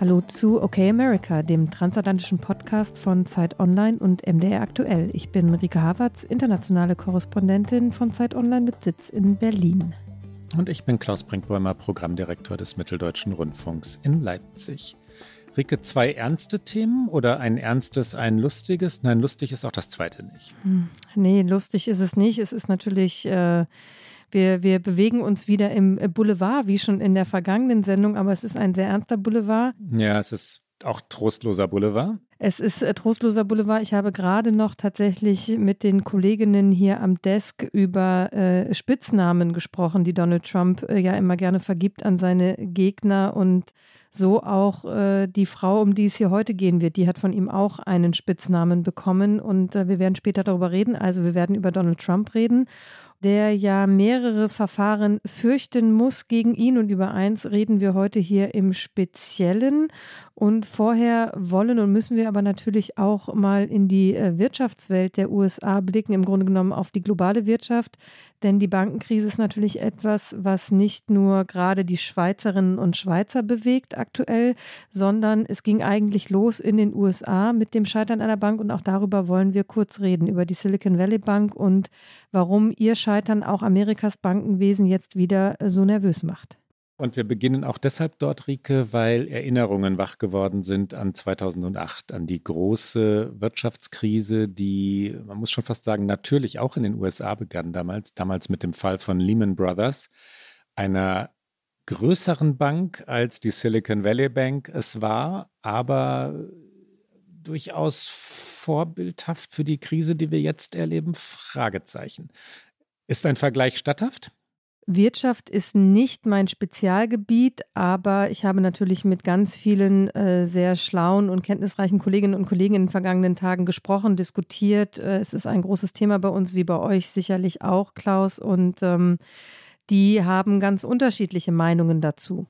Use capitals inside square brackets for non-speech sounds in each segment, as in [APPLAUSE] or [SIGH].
Hallo zu Okay America, dem transatlantischen Podcast von Zeit Online und MDR Aktuell. Ich bin Rike Havertz, internationale Korrespondentin von Zeit Online mit Sitz in Berlin. Und ich bin Klaus Brinkbäumer, Programmdirektor des Mitteldeutschen Rundfunks in Leipzig. Rike, zwei ernste Themen oder ein ernstes, ein lustiges? Nein, lustig ist auch das zweite nicht. Hm, nee, lustig ist es nicht. Es ist natürlich, äh, wir, wir bewegen uns wieder im Boulevard, wie schon in der vergangenen Sendung, aber es ist ein sehr ernster Boulevard. Ja, es ist auch trostloser Boulevard. Es ist äh, trostloser Boulevard. Ich habe gerade noch tatsächlich mit den Kolleginnen hier am Desk über äh, Spitznamen gesprochen, die Donald Trump äh, ja immer gerne vergibt an seine Gegner und so auch äh, die Frau, um die es hier heute gehen wird, die hat von ihm auch einen Spitznamen bekommen und äh, wir werden später darüber reden. Also wir werden über Donald Trump reden der ja mehrere Verfahren fürchten muss gegen ihn. Und über eins reden wir heute hier im Speziellen. Und vorher wollen und müssen wir aber natürlich auch mal in die äh, Wirtschaftswelt der USA blicken, im Grunde genommen auf die globale Wirtschaft. Denn die Bankenkrise ist natürlich etwas, was nicht nur gerade die Schweizerinnen und Schweizer bewegt aktuell, sondern es ging eigentlich los in den USA mit dem Scheitern einer Bank. Und auch darüber wollen wir kurz reden, über die Silicon Valley Bank und warum ihr Scheitern auch Amerikas Bankenwesen jetzt wieder so nervös macht. Und wir beginnen auch deshalb dort, Rike, weil Erinnerungen wach geworden sind an 2008, an die große Wirtschaftskrise, die, man muss schon fast sagen, natürlich auch in den USA begann damals, damals mit dem Fall von Lehman Brothers, einer größeren Bank als die Silicon Valley Bank es war, aber durchaus vorbildhaft für die Krise, die wir jetzt erleben? Fragezeichen. Ist ein Vergleich statthaft? Wirtschaft ist nicht mein Spezialgebiet, aber ich habe natürlich mit ganz vielen äh, sehr schlauen und kenntnisreichen Kolleginnen und Kollegen in den vergangenen Tagen gesprochen, diskutiert. Äh, es ist ein großes Thema bei uns, wie bei euch sicherlich auch, Klaus. Und ähm, die haben ganz unterschiedliche Meinungen dazu.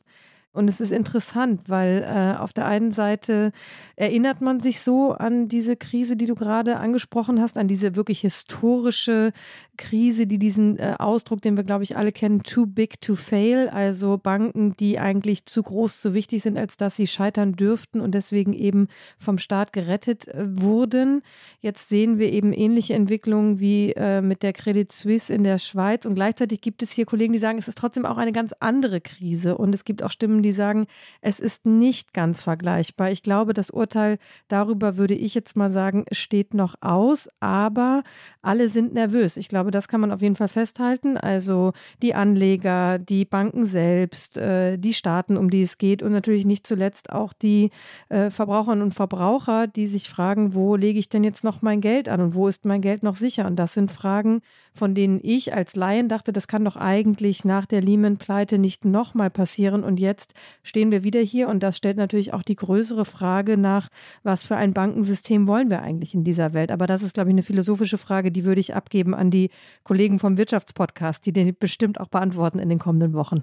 Und es ist interessant, weil äh, auf der einen Seite erinnert man sich so an diese Krise, die du gerade angesprochen hast, an diese wirklich historische Krise, die diesen äh, Ausdruck, den wir, glaube ich, alle kennen, too big to fail, also Banken, die eigentlich zu groß, zu wichtig sind, als dass sie scheitern dürften und deswegen eben vom Staat gerettet äh, wurden. Jetzt sehen wir eben ähnliche Entwicklungen wie äh, mit der Credit Suisse in der Schweiz und gleichzeitig gibt es hier Kollegen, die sagen, es ist trotzdem auch eine ganz andere Krise und es gibt auch Stimmen, die sagen, es ist nicht ganz vergleichbar. Ich glaube, das Urteil darüber würde ich jetzt mal sagen, steht noch aus, aber alle sind nervös. Ich glaube, das kann man auf jeden Fall festhalten. Also die Anleger, die Banken selbst, äh, die Staaten, um die es geht und natürlich nicht zuletzt auch die äh, Verbraucherinnen und Verbraucher, die sich fragen, wo lege ich denn jetzt noch mein Geld an und wo ist mein Geld noch sicher? Und das sind Fragen, von denen ich als Laien dachte, das kann doch eigentlich nach der Lehman-Pleite nicht nochmal passieren. Und jetzt stehen wir wieder hier und das stellt natürlich auch die größere Frage nach, was für ein Bankensystem wollen wir eigentlich in dieser Welt? Aber das ist, glaube ich, eine philosophische Frage, die würde ich abgeben an die Kollegen vom Wirtschaftspodcast, die den bestimmt auch beantworten in den kommenden Wochen.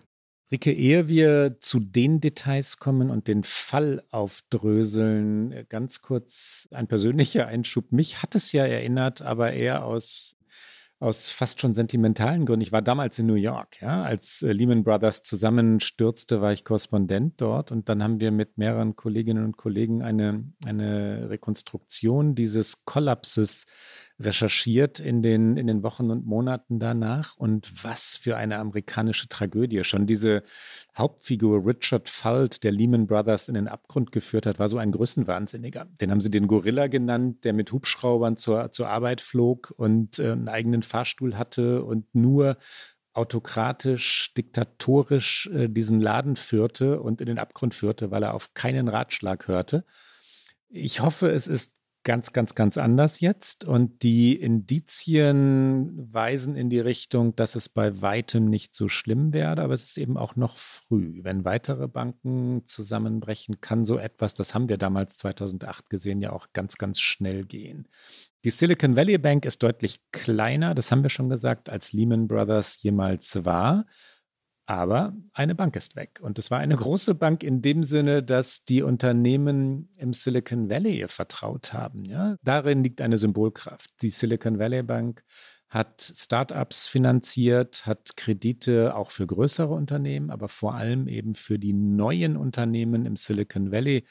Rike, ehe wir zu den Details kommen und den Fall aufdröseln, ganz kurz ein persönlicher Einschub. Mich hat es ja erinnert, aber eher aus aus fast schon sentimentalen Gründen. Ich war damals in New York, ja, als äh, Lehman Brothers zusammenstürzte, war ich Korrespondent dort und dann haben wir mit mehreren Kolleginnen und Kollegen eine, eine Rekonstruktion dieses Kollapses recherchiert in den, in den Wochen und Monaten danach. Und was für eine amerikanische Tragödie. Schon diese Hauptfigur Richard Fuld, der Lehman Brothers in den Abgrund geführt hat, war so ein Größenwahnsinniger. Den haben sie den Gorilla genannt, der mit Hubschraubern zur, zur Arbeit flog und äh, einen eigenen Fahrstuhl hatte und nur autokratisch, diktatorisch äh, diesen Laden führte und in den Abgrund führte, weil er auf keinen Ratschlag hörte. Ich hoffe, es ist ganz, ganz, ganz anders jetzt. Und die Indizien weisen in die Richtung, dass es bei weitem nicht so schlimm werde, aber es ist eben auch noch früh. Wenn weitere Banken zusammenbrechen, kann so etwas, das haben wir damals 2008 gesehen, ja auch ganz, ganz schnell gehen. Die Silicon Valley Bank ist deutlich kleiner, das haben wir schon gesagt, als Lehman Brothers jemals war. Aber eine Bank ist weg. Und es war eine große Bank in dem Sinne, dass die Unternehmen im Silicon Valley ihr vertraut haben. Ja? Darin liegt eine Symbolkraft. Die Silicon Valley Bank hat Startups finanziert, hat Kredite auch für größere Unternehmen, aber vor allem eben für die neuen Unternehmen im Silicon Valley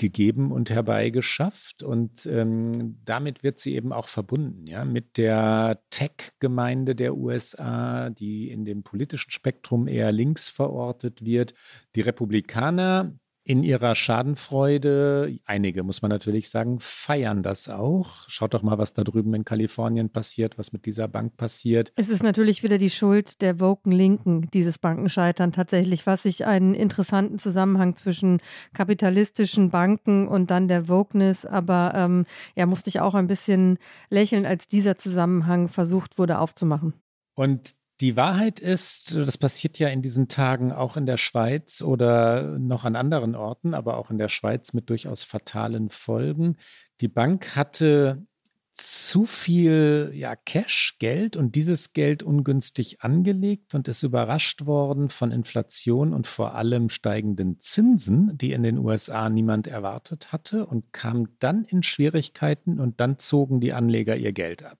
gegeben und herbeigeschafft. Und ähm, damit wird sie eben auch verbunden, ja, mit der Tech-Gemeinde der USA, die in dem politischen Spektrum eher links verortet wird. Die Republikaner in ihrer Schadenfreude, einige muss man natürlich sagen, feiern das auch. Schaut doch mal, was da drüben in Kalifornien passiert, was mit dieser Bank passiert. Es ist natürlich wieder die Schuld der woken Linken, dieses Bankenscheitern tatsächlich, was ich einen interessanten Zusammenhang zwischen kapitalistischen Banken und dann der Wokeness, aber ähm, ja, musste ich auch ein bisschen lächeln, als dieser Zusammenhang versucht wurde aufzumachen. Und die Wahrheit ist, das passiert ja in diesen Tagen auch in der Schweiz oder noch an anderen Orten, aber auch in der Schweiz mit durchaus fatalen Folgen. Die Bank hatte zu viel ja, Cash, Geld und dieses Geld ungünstig angelegt und ist überrascht worden von Inflation und vor allem steigenden Zinsen, die in den USA niemand erwartet hatte und kam dann in Schwierigkeiten und dann zogen die Anleger ihr Geld ab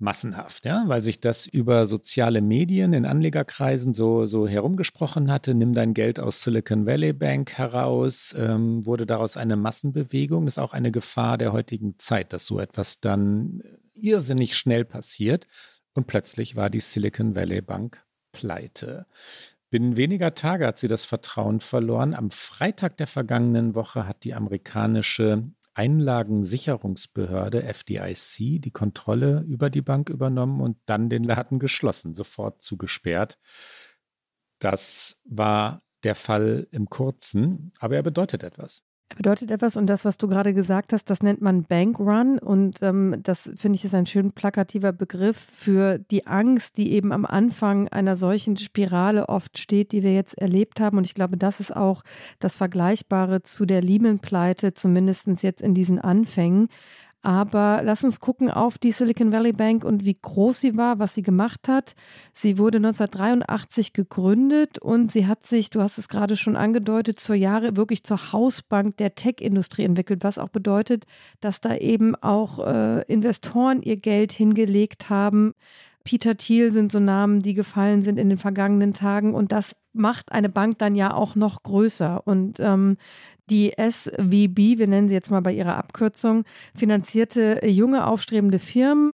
massenhaft, ja, weil sich das über soziale Medien in Anlegerkreisen so, so herumgesprochen hatte. Nimm dein Geld aus Silicon Valley Bank heraus, ähm, wurde daraus eine Massenbewegung. Das ist auch eine Gefahr der heutigen Zeit, dass so etwas dann irrsinnig schnell passiert. Und plötzlich war die Silicon Valley Bank pleite. Binnen weniger Tage hat sie das Vertrauen verloren. Am Freitag der vergangenen Woche hat die amerikanische Einlagensicherungsbehörde FDIC die Kontrolle über die Bank übernommen und dann den Laden geschlossen, sofort zugesperrt. Das war der Fall im Kurzen, aber er bedeutet etwas. Bedeutet etwas und das, was du gerade gesagt hast, das nennt man Bankrun und ähm, das finde ich ist ein schön plakativer Begriff für die Angst, die eben am Anfang einer solchen Spirale oft steht, die wir jetzt erlebt haben und ich glaube, das ist auch das Vergleichbare zu der Lehman-Pleite, zumindest jetzt in diesen Anfängen. Aber lass uns gucken auf die Silicon Valley Bank und wie groß sie war, was sie gemacht hat. Sie wurde 1983 gegründet und sie hat sich, du hast es gerade schon angedeutet, zur Jahre wirklich zur Hausbank der Tech-Industrie entwickelt, was auch bedeutet, dass da eben auch äh, Investoren ihr Geld hingelegt haben. Peter Thiel sind so Namen, die gefallen sind in den vergangenen Tagen und das macht eine Bank dann ja auch noch größer. Und ähm, die SVB, wir nennen sie jetzt mal bei ihrer Abkürzung, finanzierte junge aufstrebende Firmen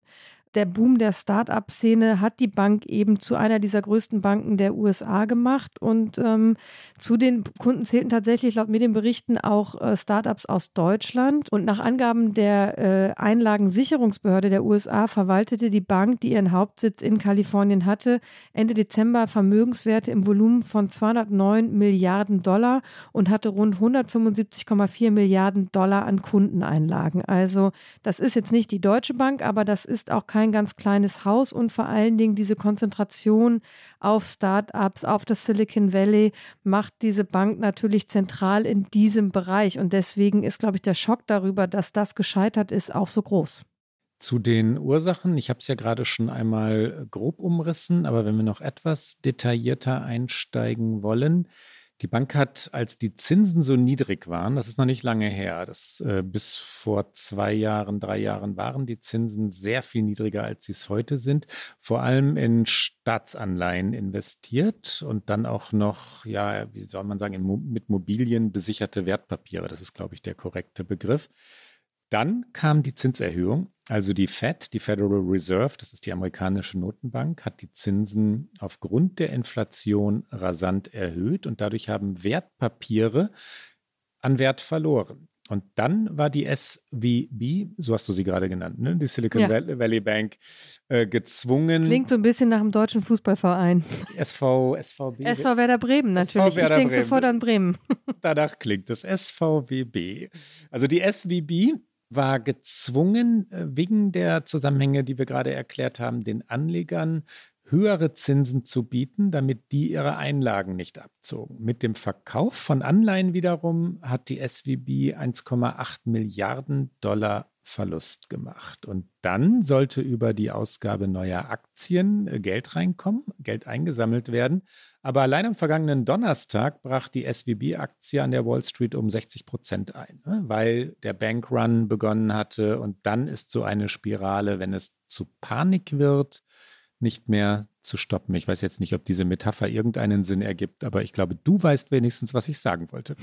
der Boom der Start-up-Szene hat die Bank eben zu einer dieser größten Banken der USA gemacht. Und ähm, zu den Kunden zählten tatsächlich laut Medienberichten auch äh, Start-ups aus Deutschland. Und nach Angaben der äh, Einlagensicherungsbehörde der USA verwaltete die Bank, die ihren Hauptsitz in Kalifornien hatte, Ende Dezember Vermögenswerte im Volumen von 209 Milliarden Dollar und hatte rund 175,4 Milliarden Dollar an Kundeneinlagen. Also das ist jetzt nicht die Deutsche Bank, aber das ist auch kein kein ganz kleines Haus und vor allen Dingen diese Konzentration auf Startups, auf das Silicon Valley macht diese Bank natürlich zentral in diesem Bereich. Und deswegen ist, glaube ich, der Schock darüber, dass das gescheitert ist, auch so groß. Zu den Ursachen, ich habe es ja gerade schon einmal grob umrissen, aber wenn wir noch etwas detaillierter einsteigen wollen, die Bank hat, als die Zinsen so niedrig waren, das ist noch nicht lange her, das, äh, bis vor zwei Jahren, drei Jahren waren die Zinsen sehr viel niedriger, als sie es heute sind, vor allem in Staatsanleihen investiert und dann auch noch, ja, wie soll man sagen, in, mit Mobilien besicherte Wertpapiere. Das ist, glaube ich, der korrekte Begriff. Dann kam die Zinserhöhung. Also die Fed, die Federal Reserve, das ist die amerikanische Notenbank, hat die Zinsen aufgrund der Inflation rasant erhöht und dadurch haben Wertpapiere an Wert verloren. Und dann war die SVB, so hast du sie gerade genannt, ne? die Silicon ja. Valley Bank, äh, gezwungen. Klingt so ein bisschen nach einem deutschen Fußballverein. SV, SVB. SV Werder Bremen natürlich. Werder ich denke sofort an Bremen. Danach klingt das SVWB. Also die SVB war gezwungen, äh, wegen der Zusammenhänge, die wir gerade erklärt haben, den Anlegern höhere Zinsen zu bieten, damit die ihre Einlagen nicht abzogen. Mit dem Verkauf von Anleihen wiederum hat die SWB 1,8 Milliarden Dollar Verlust gemacht. Und dann sollte über die Ausgabe neuer Aktien äh, Geld reinkommen, Geld eingesammelt werden. Aber allein am vergangenen Donnerstag brach die SWB-Aktie an der Wall Street um 60 Prozent ein, ne? weil der Bankrun begonnen hatte. Und dann ist so eine Spirale, wenn es zu Panik wird, nicht mehr zu stoppen. Ich weiß jetzt nicht, ob diese Metapher irgendeinen Sinn ergibt, aber ich glaube, du weißt wenigstens, was ich sagen wollte.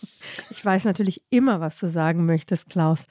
[LAUGHS] ich weiß natürlich immer, was du sagen möchtest, Klaus.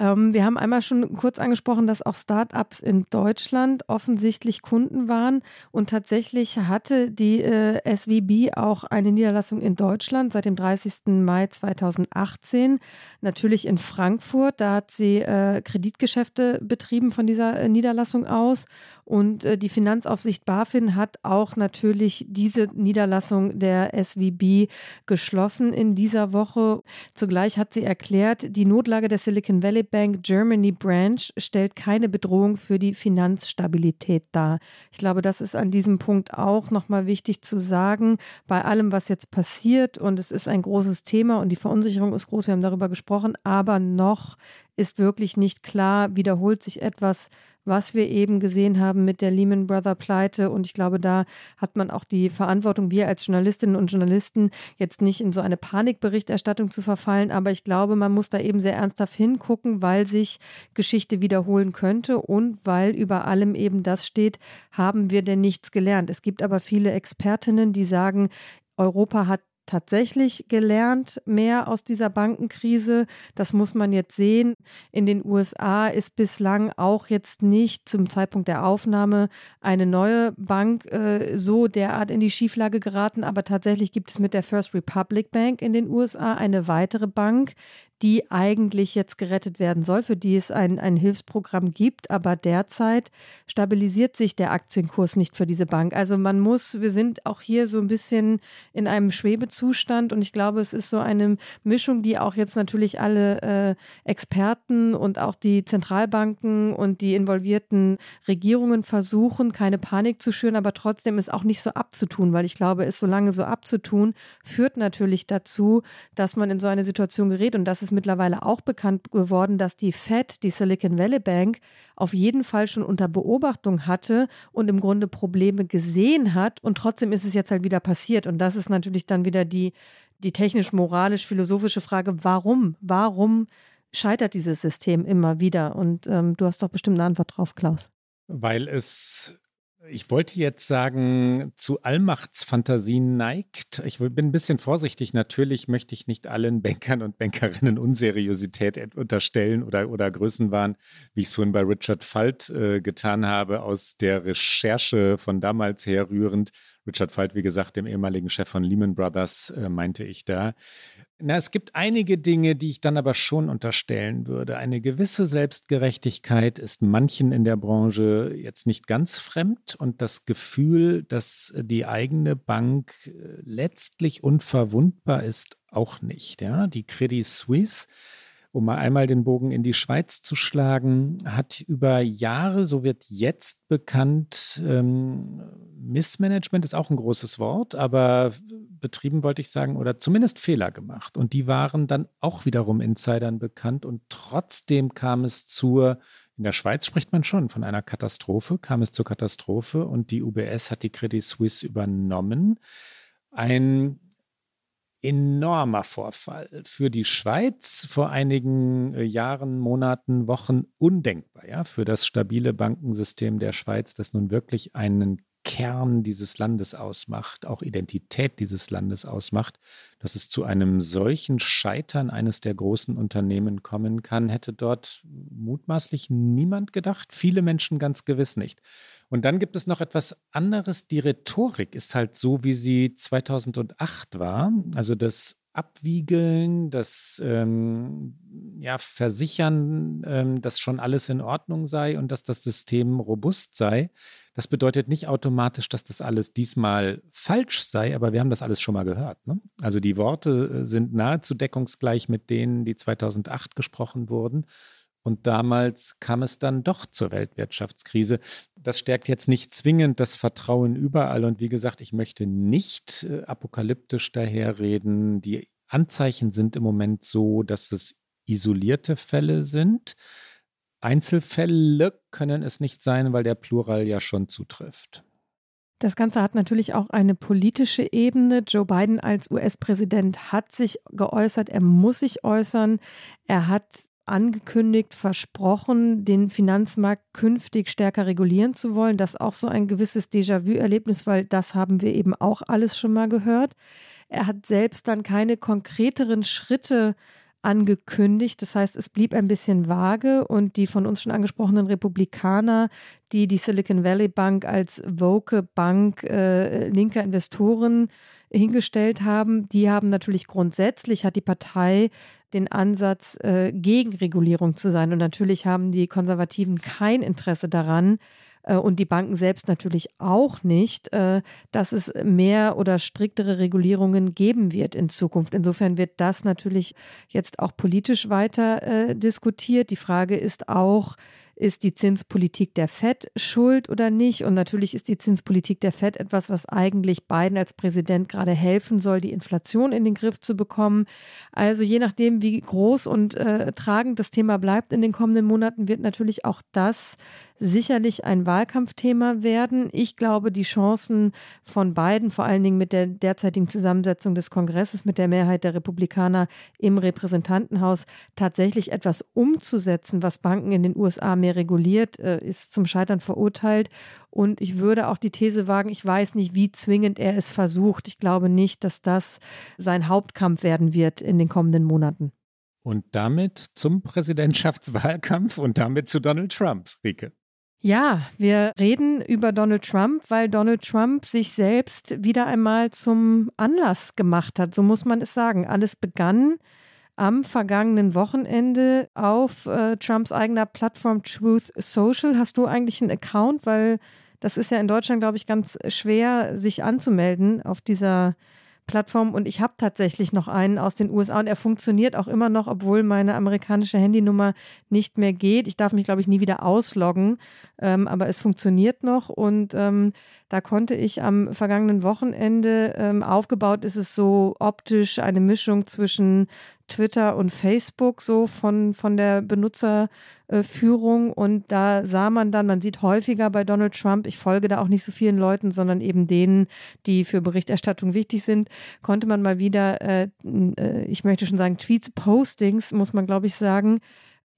Ähm, wir haben einmal schon kurz angesprochen, dass auch Startups in Deutschland offensichtlich Kunden waren und tatsächlich hatte die äh, SWB auch eine Niederlassung in Deutschland seit dem 30. Mai 2018, natürlich in Frankfurt. Da hat sie äh, Kreditgeschäfte betrieben von dieser äh, Niederlassung aus und äh, die Finanzaufsicht BaFin hat auch natürlich diese Niederlassung der SWB geschlossen in dieser Woche. Zugleich hat sie erklärt, die Notlage der Silicon Valley Bank Germany Branch stellt keine Bedrohung für die Finanzstabilität dar. Ich glaube, das ist an diesem Punkt auch nochmal wichtig zu sagen, bei allem, was jetzt passiert und es ist ein großes Thema und die Verunsicherung ist groß, wir haben darüber gesprochen, aber noch ist wirklich nicht klar, wiederholt sich etwas, was wir eben gesehen haben mit der Lehman Brother Pleite. Und ich glaube, da hat man auch die Verantwortung, wir als Journalistinnen und Journalisten, jetzt nicht in so eine Panikberichterstattung zu verfallen. Aber ich glaube, man muss da eben sehr ernsthaft hingucken, weil sich Geschichte wiederholen könnte und weil über allem eben das steht, haben wir denn nichts gelernt. Es gibt aber viele Expertinnen, die sagen, Europa hat tatsächlich gelernt, mehr aus dieser Bankenkrise. Das muss man jetzt sehen. In den USA ist bislang auch jetzt nicht zum Zeitpunkt der Aufnahme eine neue Bank äh, so derart in die Schieflage geraten, aber tatsächlich gibt es mit der First Republic Bank in den USA eine weitere Bank, die eigentlich jetzt gerettet werden soll, für die es ein, ein Hilfsprogramm gibt. Aber derzeit stabilisiert sich der Aktienkurs nicht für diese Bank. Also man muss, wir sind auch hier so ein bisschen in einem Schwebezustand und ich glaube, es ist so eine Mischung, die auch jetzt natürlich alle äh, Experten und auch die Zentralbanken und die involvierten Regierungen versuchen, keine Panik zu schüren, aber trotzdem ist auch nicht so abzutun, weil ich glaube, es so lange so abzutun, führt natürlich dazu, dass man in so eine Situation gerät und das ist mittlerweile auch bekannt geworden, dass die Fed, die Silicon Valley Bank, auf jeden Fall schon unter Beobachtung hatte und im Grunde Probleme gesehen hat. Und trotzdem ist es jetzt halt wieder passiert. Und das ist natürlich dann wieder die, die technisch-moralisch-philosophische Frage, warum? Warum scheitert dieses System immer wieder? Und ähm, du hast doch bestimmt eine Antwort drauf, Klaus. Weil es ich wollte jetzt sagen, zu Allmachtsfantasien neigt. Ich bin ein bisschen vorsichtig. Natürlich möchte ich nicht allen Bankern und Bankerinnen Unseriosität unterstellen oder, oder Größenwahn, wie ich es vorhin bei Richard Falt äh, getan habe, aus der Recherche von damals herrührend. Richard Falt, wie gesagt, dem ehemaligen Chef von Lehman Brothers, äh, meinte ich da. Na, es gibt einige Dinge, die ich dann aber schon unterstellen würde. Eine gewisse Selbstgerechtigkeit ist manchen in der Branche jetzt nicht ganz fremd und das Gefühl, dass die eigene Bank äh, letztlich unverwundbar ist, auch nicht. Ja? Die Credit Suisse um mal einmal den Bogen in die Schweiz zu schlagen, hat über Jahre, so wird jetzt bekannt, ähm, Missmanagement ist auch ein großes Wort, aber betrieben wollte ich sagen, oder zumindest Fehler gemacht. Und die waren dann auch wiederum Insidern bekannt und trotzdem kam es zur in der Schweiz spricht man schon von einer Katastrophe, kam es zur Katastrophe und die UBS hat die Credit Suisse übernommen. Ein enormer Vorfall. Für die Schweiz vor einigen äh, Jahren, Monaten, Wochen undenkbar, ja, für das stabile Bankensystem der Schweiz, das nun wirklich einen Kern dieses Landes ausmacht, auch Identität dieses Landes ausmacht, dass es zu einem solchen Scheitern eines der großen Unternehmen kommen kann, hätte dort mutmaßlich niemand gedacht, viele Menschen ganz gewiss nicht. Und dann gibt es noch etwas anderes, die Rhetorik ist halt so, wie sie 2008 war, also das Abwiegeln, das ähm, ja, Versichern, ähm, dass schon alles in Ordnung sei und dass das System robust sei. Das bedeutet nicht automatisch, dass das alles diesmal falsch sei, aber wir haben das alles schon mal gehört. Ne? Also die Worte äh, sind nahezu deckungsgleich mit denen, die 2008 gesprochen wurden. Und damals kam es dann doch zur Weltwirtschaftskrise. Das stärkt jetzt nicht zwingend das Vertrauen überall. Und wie gesagt, ich möchte nicht äh, apokalyptisch daherreden. Die Anzeichen sind im Moment so, dass es isolierte Fälle sind. Einzelfälle können es nicht sein, weil der Plural ja schon zutrifft. Das Ganze hat natürlich auch eine politische Ebene. Joe Biden als US-Präsident hat sich geäußert, er muss sich äußern. Er hat angekündigt, versprochen, den Finanzmarkt künftig stärker regulieren zu wollen. Das ist auch so ein gewisses Déjà-vu-Erlebnis, weil das haben wir eben auch alles schon mal gehört. Er hat selbst dann keine konkreteren Schritte angekündigt. Das heißt, es blieb ein bisschen vage und die von uns schon angesprochenen Republikaner, die die Silicon Valley Bank als woke Bank äh, linker Investoren hingestellt haben, die haben natürlich grundsätzlich, hat die Partei den Ansatz, äh, gegen Regulierung zu sein. Und natürlich haben die Konservativen kein Interesse daran, äh, und die Banken selbst natürlich auch nicht, äh, dass es mehr oder striktere Regulierungen geben wird in Zukunft. Insofern wird das natürlich jetzt auch politisch weiter äh, diskutiert. Die Frage ist auch, ist die Zinspolitik der Fed schuld oder nicht? Und natürlich ist die Zinspolitik der Fed etwas, was eigentlich Biden als Präsident gerade helfen soll, die Inflation in den Griff zu bekommen. Also je nachdem, wie groß und äh, tragend das Thema bleibt in den kommenden Monaten, wird natürlich auch das sicherlich ein Wahlkampfthema werden. Ich glaube, die Chancen von beiden, vor allen Dingen mit der derzeitigen Zusammensetzung des Kongresses, mit der Mehrheit der Republikaner im Repräsentantenhaus, tatsächlich etwas umzusetzen, was Banken in den USA mehr reguliert, äh, ist zum Scheitern verurteilt. Und ich würde auch die These wagen, ich weiß nicht, wie zwingend er es versucht. Ich glaube nicht, dass das sein Hauptkampf werden wird in den kommenden Monaten. Und damit zum Präsidentschaftswahlkampf und damit zu Donald Trump, Rike. Ja, wir reden über Donald Trump, weil Donald Trump sich selbst wieder einmal zum Anlass gemacht hat. So muss man es sagen. Alles begann am vergangenen Wochenende auf äh, Trumps eigener Plattform Truth Social. Hast du eigentlich einen Account? Weil das ist ja in Deutschland, glaube ich, ganz schwer, sich anzumelden auf dieser Plattform und ich habe tatsächlich noch einen aus den USA und er funktioniert auch immer noch, obwohl meine amerikanische Handynummer nicht mehr geht. Ich darf mich, glaube ich, nie wieder ausloggen, ähm, aber es funktioniert noch und ähm, da konnte ich am vergangenen Wochenende ähm, aufgebaut ist es so optisch eine Mischung zwischen Twitter und Facebook so von, von der Benutzerführung. Und da sah man dann, man sieht häufiger bei Donald Trump, ich folge da auch nicht so vielen Leuten, sondern eben denen, die für Berichterstattung wichtig sind, konnte man mal wieder, äh, äh ich möchte schon sagen, Tweets, Postings, muss man glaube ich sagen,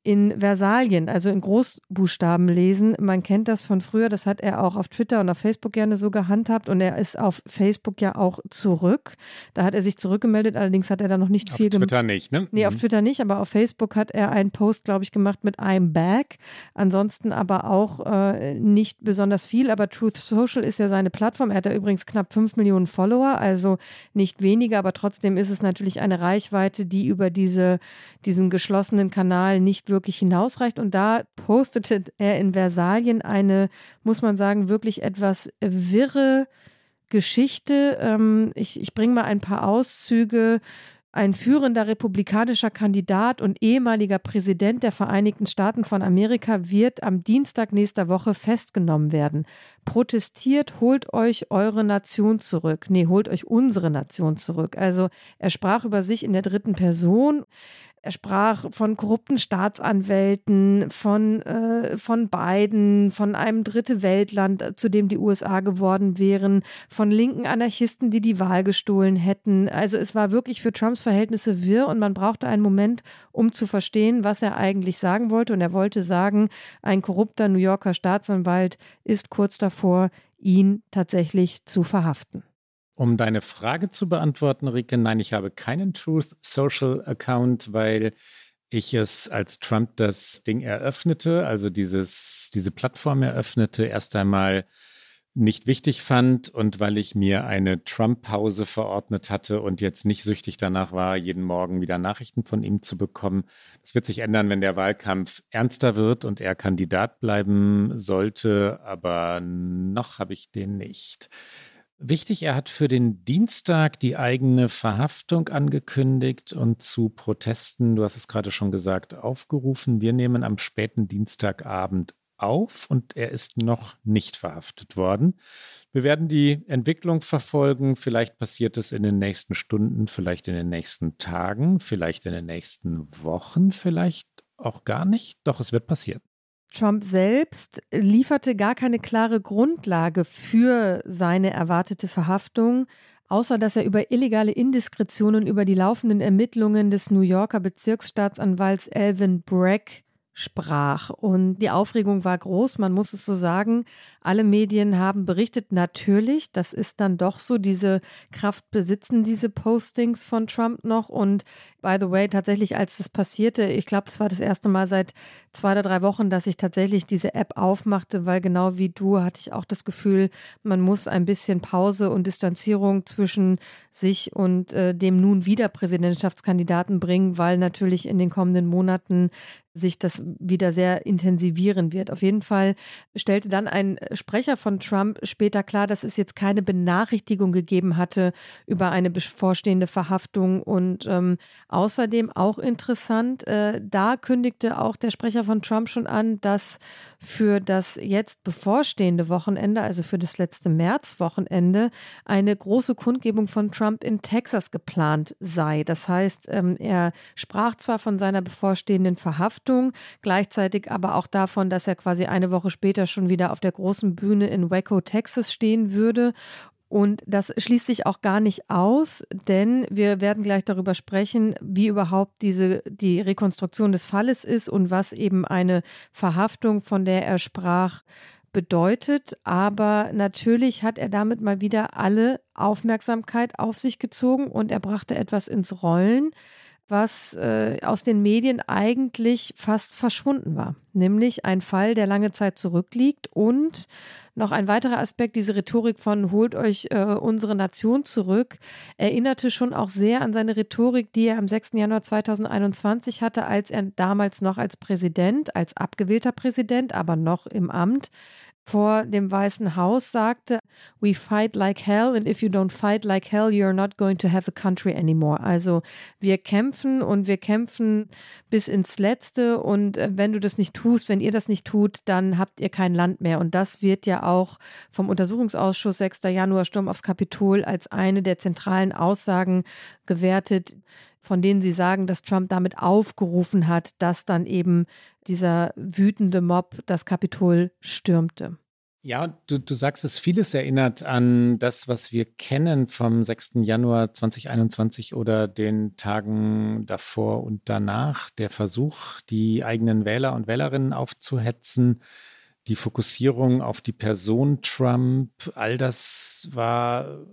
in Versalien, also in Großbuchstaben lesen. Man kennt das von früher, das hat er auch auf Twitter und auf Facebook gerne so gehandhabt und er ist auf Facebook ja auch zurück. Da hat er sich zurückgemeldet, allerdings hat er da noch nicht auf viel gemacht. Auf Twitter nicht, ne? Nee, auf mhm. Twitter nicht, aber auf Facebook hat er einen Post, glaube ich, gemacht mit I'm back. Ansonsten aber auch äh, nicht besonders viel, aber Truth Social ist ja seine Plattform. Er hat da übrigens knapp 5 Millionen Follower, also nicht weniger, aber trotzdem ist es natürlich eine Reichweite, die über diese, diesen geschlossenen Kanal nicht wirklich wirklich hinausreicht. Und da postete er in Versalien eine, muss man sagen, wirklich etwas wirre Geschichte. Ähm, ich ich bringe mal ein paar Auszüge. Ein führender republikanischer Kandidat und ehemaliger Präsident der Vereinigten Staaten von Amerika wird am Dienstag nächster Woche festgenommen werden. Protestiert, holt euch eure Nation zurück. Nee, holt euch unsere Nation zurück. Also er sprach über sich in der dritten Person. Er sprach von korrupten Staatsanwälten, von, äh, von Biden, von einem dritte Weltland, äh, zu dem die USA geworden wären, von linken Anarchisten, die die Wahl gestohlen hätten. Also es war wirklich für Trumps Verhältnisse wirr und man brauchte einen Moment, um zu verstehen, was er eigentlich sagen wollte. Und er wollte sagen, ein korrupter New Yorker Staatsanwalt ist kurz davor, ihn tatsächlich zu verhaften. Um deine Frage zu beantworten, Rike, nein, ich habe keinen Truth Social Account, weil ich es, als Trump das Ding eröffnete, also dieses, diese Plattform eröffnete, erst einmal nicht wichtig fand und weil ich mir eine Trump-Pause verordnet hatte und jetzt nicht süchtig danach war, jeden Morgen wieder Nachrichten von ihm zu bekommen. Das wird sich ändern, wenn der Wahlkampf ernster wird und er Kandidat bleiben sollte, aber noch habe ich den nicht. Wichtig, er hat für den Dienstag die eigene Verhaftung angekündigt und zu Protesten, du hast es gerade schon gesagt, aufgerufen. Wir nehmen am späten Dienstagabend auf und er ist noch nicht verhaftet worden. Wir werden die Entwicklung verfolgen. Vielleicht passiert es in den nächsten Stunden, vielleicht in den nächsten Tagen, vielleicht in den nächsten Wochen, vielleicht auch gar nicht. Doch es wird passieren. Trump selbst lieferte gar keine klare Grundlage für seine erwartete Verhaftung, außer dass er über illegale Indiskretionen über die laufenden Ermittlungen des New Yorker Bezirksstaatsanwalts Alvin Bragg sprach. Und die Aufregung war groß, man muss es so sagen. Alle Medien haben berichtet, natürlich, das ist dann doch so, diese Kraft besitzen diese Postings von Trump noch. Und by the way, tatsächlich, als das passierte, ich glaube, es war das erste Mal seit zwei oder drei Wochen, dass ich tatsächlich diese App aufmachte, weil genau wie du hatte ich auch das Gefühl, man muss ein bisschen Pause und Distanzierung zwischen sich und äh, dem nun wieder Präsidentschaftskandidaten bringen, weil natürlich in den kommenden Monaten sich das wieder sehr intensivieren wird. Auf jeden Fall stellte dann ein Sprecher von Trump später klar, dass es jetzt keine Benachrichtigung gegeben hatte über eine bevorstehende Verhaftung. Und ähm, außerdem auch interessant, äh, da kündigte auch der Sprecher von Trump schon an, dass für das jetzt bevorstehende Wochenende, also für das letzte Märzwochenende, eine große Kundgebung von Trump in Texas geplant sei. Das heißt, ähm, er sprach zwar von seiner bevorstehenden Verhaftung, gleichzeitig aber auch davon, dass er quasi eine Woche später schon wieder auf der großen Bühne in Waco, Texas stehen würde und das schließt sich auch gar nicht aus, denn wir werden gleich darüber sprechen, wie überhaupt diese, die Rekonstruktion des Falles ist und was eben eine Verhaftung, von der er sprach, bedeutet. Aber natürlich hat er damit mal wieder alle Aufmerksamkeit auf sich gezogen und er brachte etwas ins Rollen, was äh, aus den Medien eigentlich fast verschwunden war. Nämlich ein Fall, der lange Zeit zurückliegt und noch ein weiterer Aspekt, diese Rhetorik von holt euch äh, unsere Nation zurück, erinnerte schon auch sehr an seine Rhetorik, die er am 6. Januar 2021 hatte, als er damals noch als Präsident, als abgewählter Präsident, aber noch im Amt, vor dem Weißen Haus sagte, we fight like hell and if you don't fight like hell, you're not going to have a country anymore. Also wir kämpfen und wir kämpfen bis ins Letzte und äh, wenn du das nicht tust, wenn ihr das nicht tut, dann habt ihr kein Land mehr. Und das wird ja auch vom Untersuchungsausschuss 6. Januar Sturm aufs Kapitol als eine der zentralen Aussagen gewertet von denen sie sagen, dass Trump damit aufgerufen hat, dass dann eben dieser wütende Mob das Kapitol stürmte. Ja, du, du sagst es, vieles erinnert an das, was wir kennen vom 6. Januar 2021 oder den Tagen davor und danach. Der Versuch, die eigenen Wähler und Wählerinnen aufzuhetzen, die Fokussierung auf die Person Trump, all das war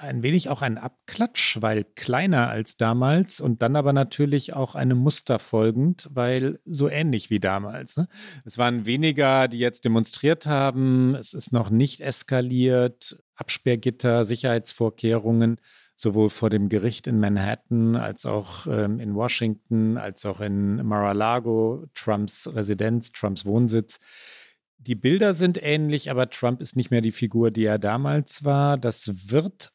ein wenig auch ein Abklatsch, weil kleiner als damals und dann aber natürlich auch einem Muster folgend, weil so ähnlich wie damals. Ne? Es waren weniger, die jetzt demonstriert haben, es ist noch nicht eskaliert, Absperrgitter, Sicherheitsvorkehrungen, sowohl vor dem Gericht in Manhattan als auch ähm, in Washington, als auch in Mar-a-Lago, Trumps Residenz, Trumps Wohnsitz die Bilder sind ähnlich, aber Trump ist nicht mehr die Figur, die er damals war. Das wird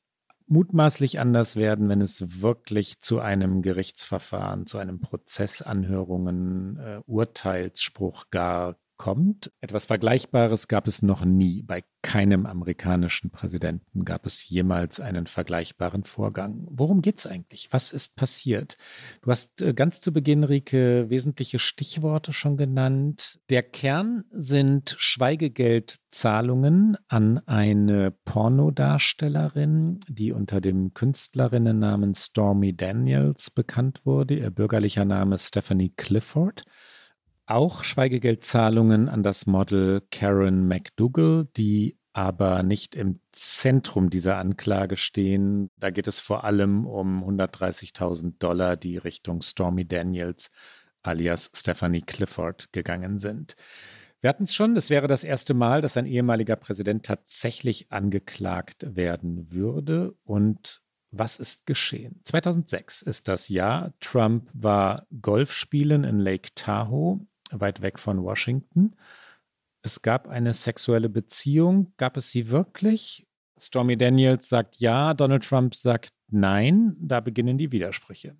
mutmaßlich anders werden, wenn es wirklich zu einem Gerichtsverfahren, zu einem Prozessanhörungen, äh, Urteilsspruch gar kommt. Etwas Vergleichbares gab es noch nie. Bei keinem amerikanischen Präsidenten gab es jemals einen vergleichbaren Vorgang. Worum geht es eigentlich? Was ist passiert? Du hast äh, ganz zu Beginn, Rike, wesentliche Stichworte schon genannt. Der Kern sind Schweigegeldzahlungen an eine Pornodarstellerin, die unter dem Künstlerinnennamen Stormy Daniels bekannt wurde. Ihr bürgerlicher Name Stephanie Clifford auch Schweigegeldzahlungen an das Model Karen McDougall, die aber nicht im Zentrum dieser Anklage stehen. Da geht es vor allem um 130.000 Dollar, die Richtung Stormy Daniels alias Stephanie Clifford gegangen sind. Wir hatten es schon, es wäre das erste Mal, dass ein ehemaliger Präsident tatsächlich angeklagt werden würde. Und was ist geschehen? 2006 ist das Jahr. Trump war Golf spielen in Lake Tahoe weit weg von Washington. Es gab eine sexuelle Beziehung. Gab es sie wirklich? Stormy Daniels sagt ja, Donald Trump sagt nein. Da beginnen die Widersprüche.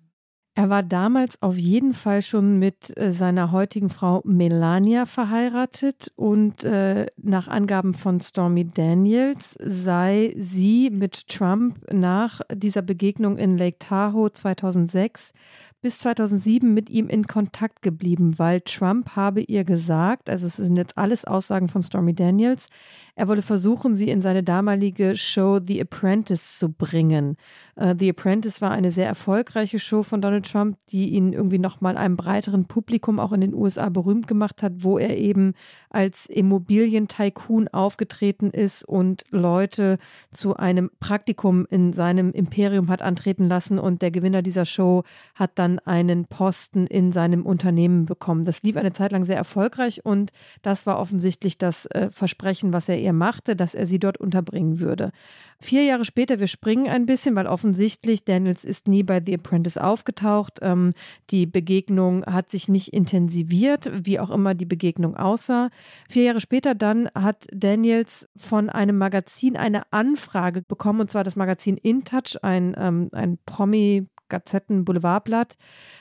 Er war damals auf jeden Fall schon mit äh, seiner heutigen Frau Melania verheiratet und äh, nach Angaben von Stormy Daniels sei sie mit Trump nach dieser Begegnung in Lake Tahoe 2006 bis 2007 mit ihm in Kontakt geblieben, weil Trump habe ihr gesagt, also es sind jetzt alles Aussagen von Stormy Daniels, er wolle versuchen, sie in seine damalige Show The Apprentice zu bringen. Uh, The Apprentice war eine sehr erfolgreiche Show von Donald Trump, die ihn irgendwie nochmal einem breiteren Publikum auch in den USA berühmt gemacht hat, wo er eben als Immobilientycoon aufgetreten ist und Leute zu einem Praktikum in seinem Imperium hat antreten lassen und der Gewinner dieser Show hat dann einen Posten in seinem Unternehmen bekommen. Das lief eine Zeit lang sehr erfolgreich und das war offensichtlich das äh, Versprechen, was er ihr machte, dass er sie dort unterbringen würde. Vier Jahre später, wir springen ein bisschen, weil offensichtlich Daniels ist nie bei The Apprentice aufgetaucht. Ähm, die Begegnung hat sich nicht intensiviert, wie auch immer die Begegnung aussah. Vier Jahre später dann hat Daniels von einem Magazin eine Anfrage bekommen, und zwar das Magazin InTouch, ein, ähm, ein Promi- Gazetten Boulevardblatt.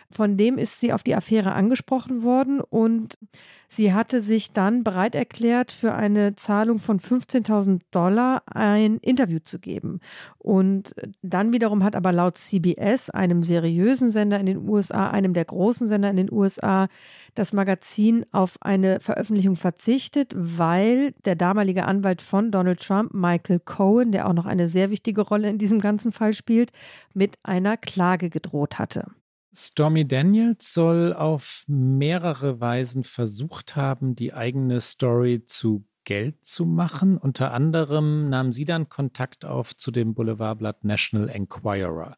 Von dem ist sie auf die Affäre angesprochen worden und sie hatte sich dann bereit erklärt, für eine Zahlung von 15.000 Dollar ein Interview zu geben. Und dann wiederum hat aber laut CBS, einem seriösen Sender in den USA, einem der großen Sender in den USA, das Magazin auf eine Veröffentlichung verzichtet, weil der damalige Anwalt von Donald Trump, Michael Cohen, der auch noch eine sehr wichtige Rolle in diesem ganzen Fall spielt, mit einer Klage gedroht hatte. Stormy Daniels soll auf mehrere Weisen versucht haben, die eigene Story zu Geld zu machen. Unter anderem nahm sie dann Kontakt auf zu dem Boulevardblatt National Enquirer,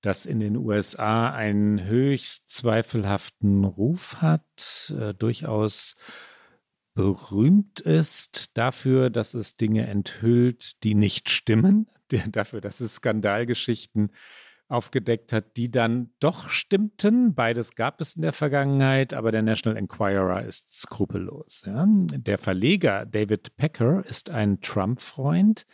das in den USA einen höchst zweifelhaften Ruf hat, äh, durchaus berühmt ist dafür, dass es Dinge enthüllt, die nicht stimmen, [LAUGHS] dafür, dass es Skandalgeschichten aufgedeckt hat, die dann doch stimmten. Beides gab es in der Vergangenheit, aber der National Enquirer ist skrupellos. Ja. Der Verleger David Pecker ist ein Trump-Freund.